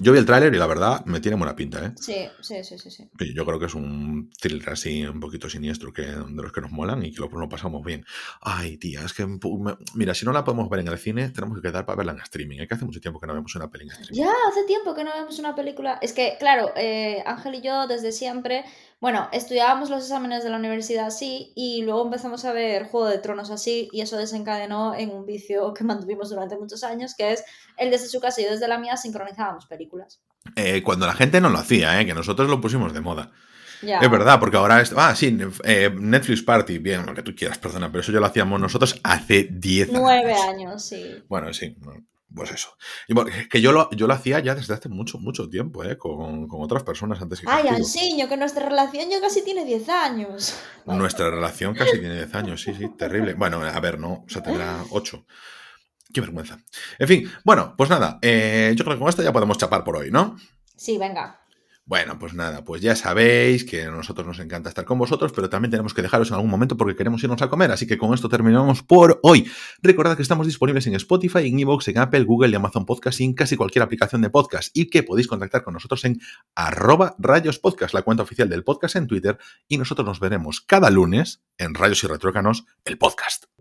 Yo vi el tráiler y la verdad me tiene buena pinta, ¿eh? Sí, sí, sí, sí, sí. Yo creo que es un thriller así un poquito siniestro que, de los que nos molan y que lo, lo pasamos bien. Ay, tía, es que... Mira, si no la podemos ver en el cine, tenemos que quedar para verla en streaming. Es que hace mucho tiempo que no vemos una película en streaming. Ya, hace tiempo que no vemos una película. Es que, claro, eh, Ángel y yo desde siempre bueno, estudiábamos los exámenes de la universidad así y luego empezamos a ver Juego de Tronos así y eso desencadenó en un vicio que mantuvimos durante muchos años, que es el desde su casa y desde la mía sincronizábamos películas. Eh, cuando la gente no lo hacía, ¿eh? que nosotros lo pusimos de moda. Es verdad, porque ahora es. Ah, sí, eh, Netflix Party, bien, lo que tú quieras, perdona, pero eso ya lo hacíamos nosotros hace 10 años. Nueve años, sí. Bueno, sí, pues eso. Y bueno, que yo lo, yo lo hacía ya desde hace mucho, mucho tiempo, ¿eh? Con, con otras personas antes que Ay, Ansiño, que nuestra relación ya casi tiene 10 años. Nuestra relación casi tiene 10 años, sí, sí, terrible. Bueno, a ver, no, o sea, tendrá 8. Qué vergüenza. En fin, bueno, pues nada, eh, yo creo que con esto ya podemos chapar por hoy, ¿no? Sí, venga. Bueno, pues nada, pues ya sabéis que a nosotros nos encanta estar con vosotros, pero también tenemos que dejaros en algún momento porque queremos irnos a comer. Así que con esto terminamos por hoy. Recordad que estamos disponibles en Spotify, en Evox, en Apple, Google y Amazon Podcast y en casi cualquier aplicación de podcast y que podéis contactar con nosotros en arroba rayos podcast, la cuenta oficial del podcast en Twitter y nosotros nos veremos cada lunes en Rayos y Retrócanos, el podcast.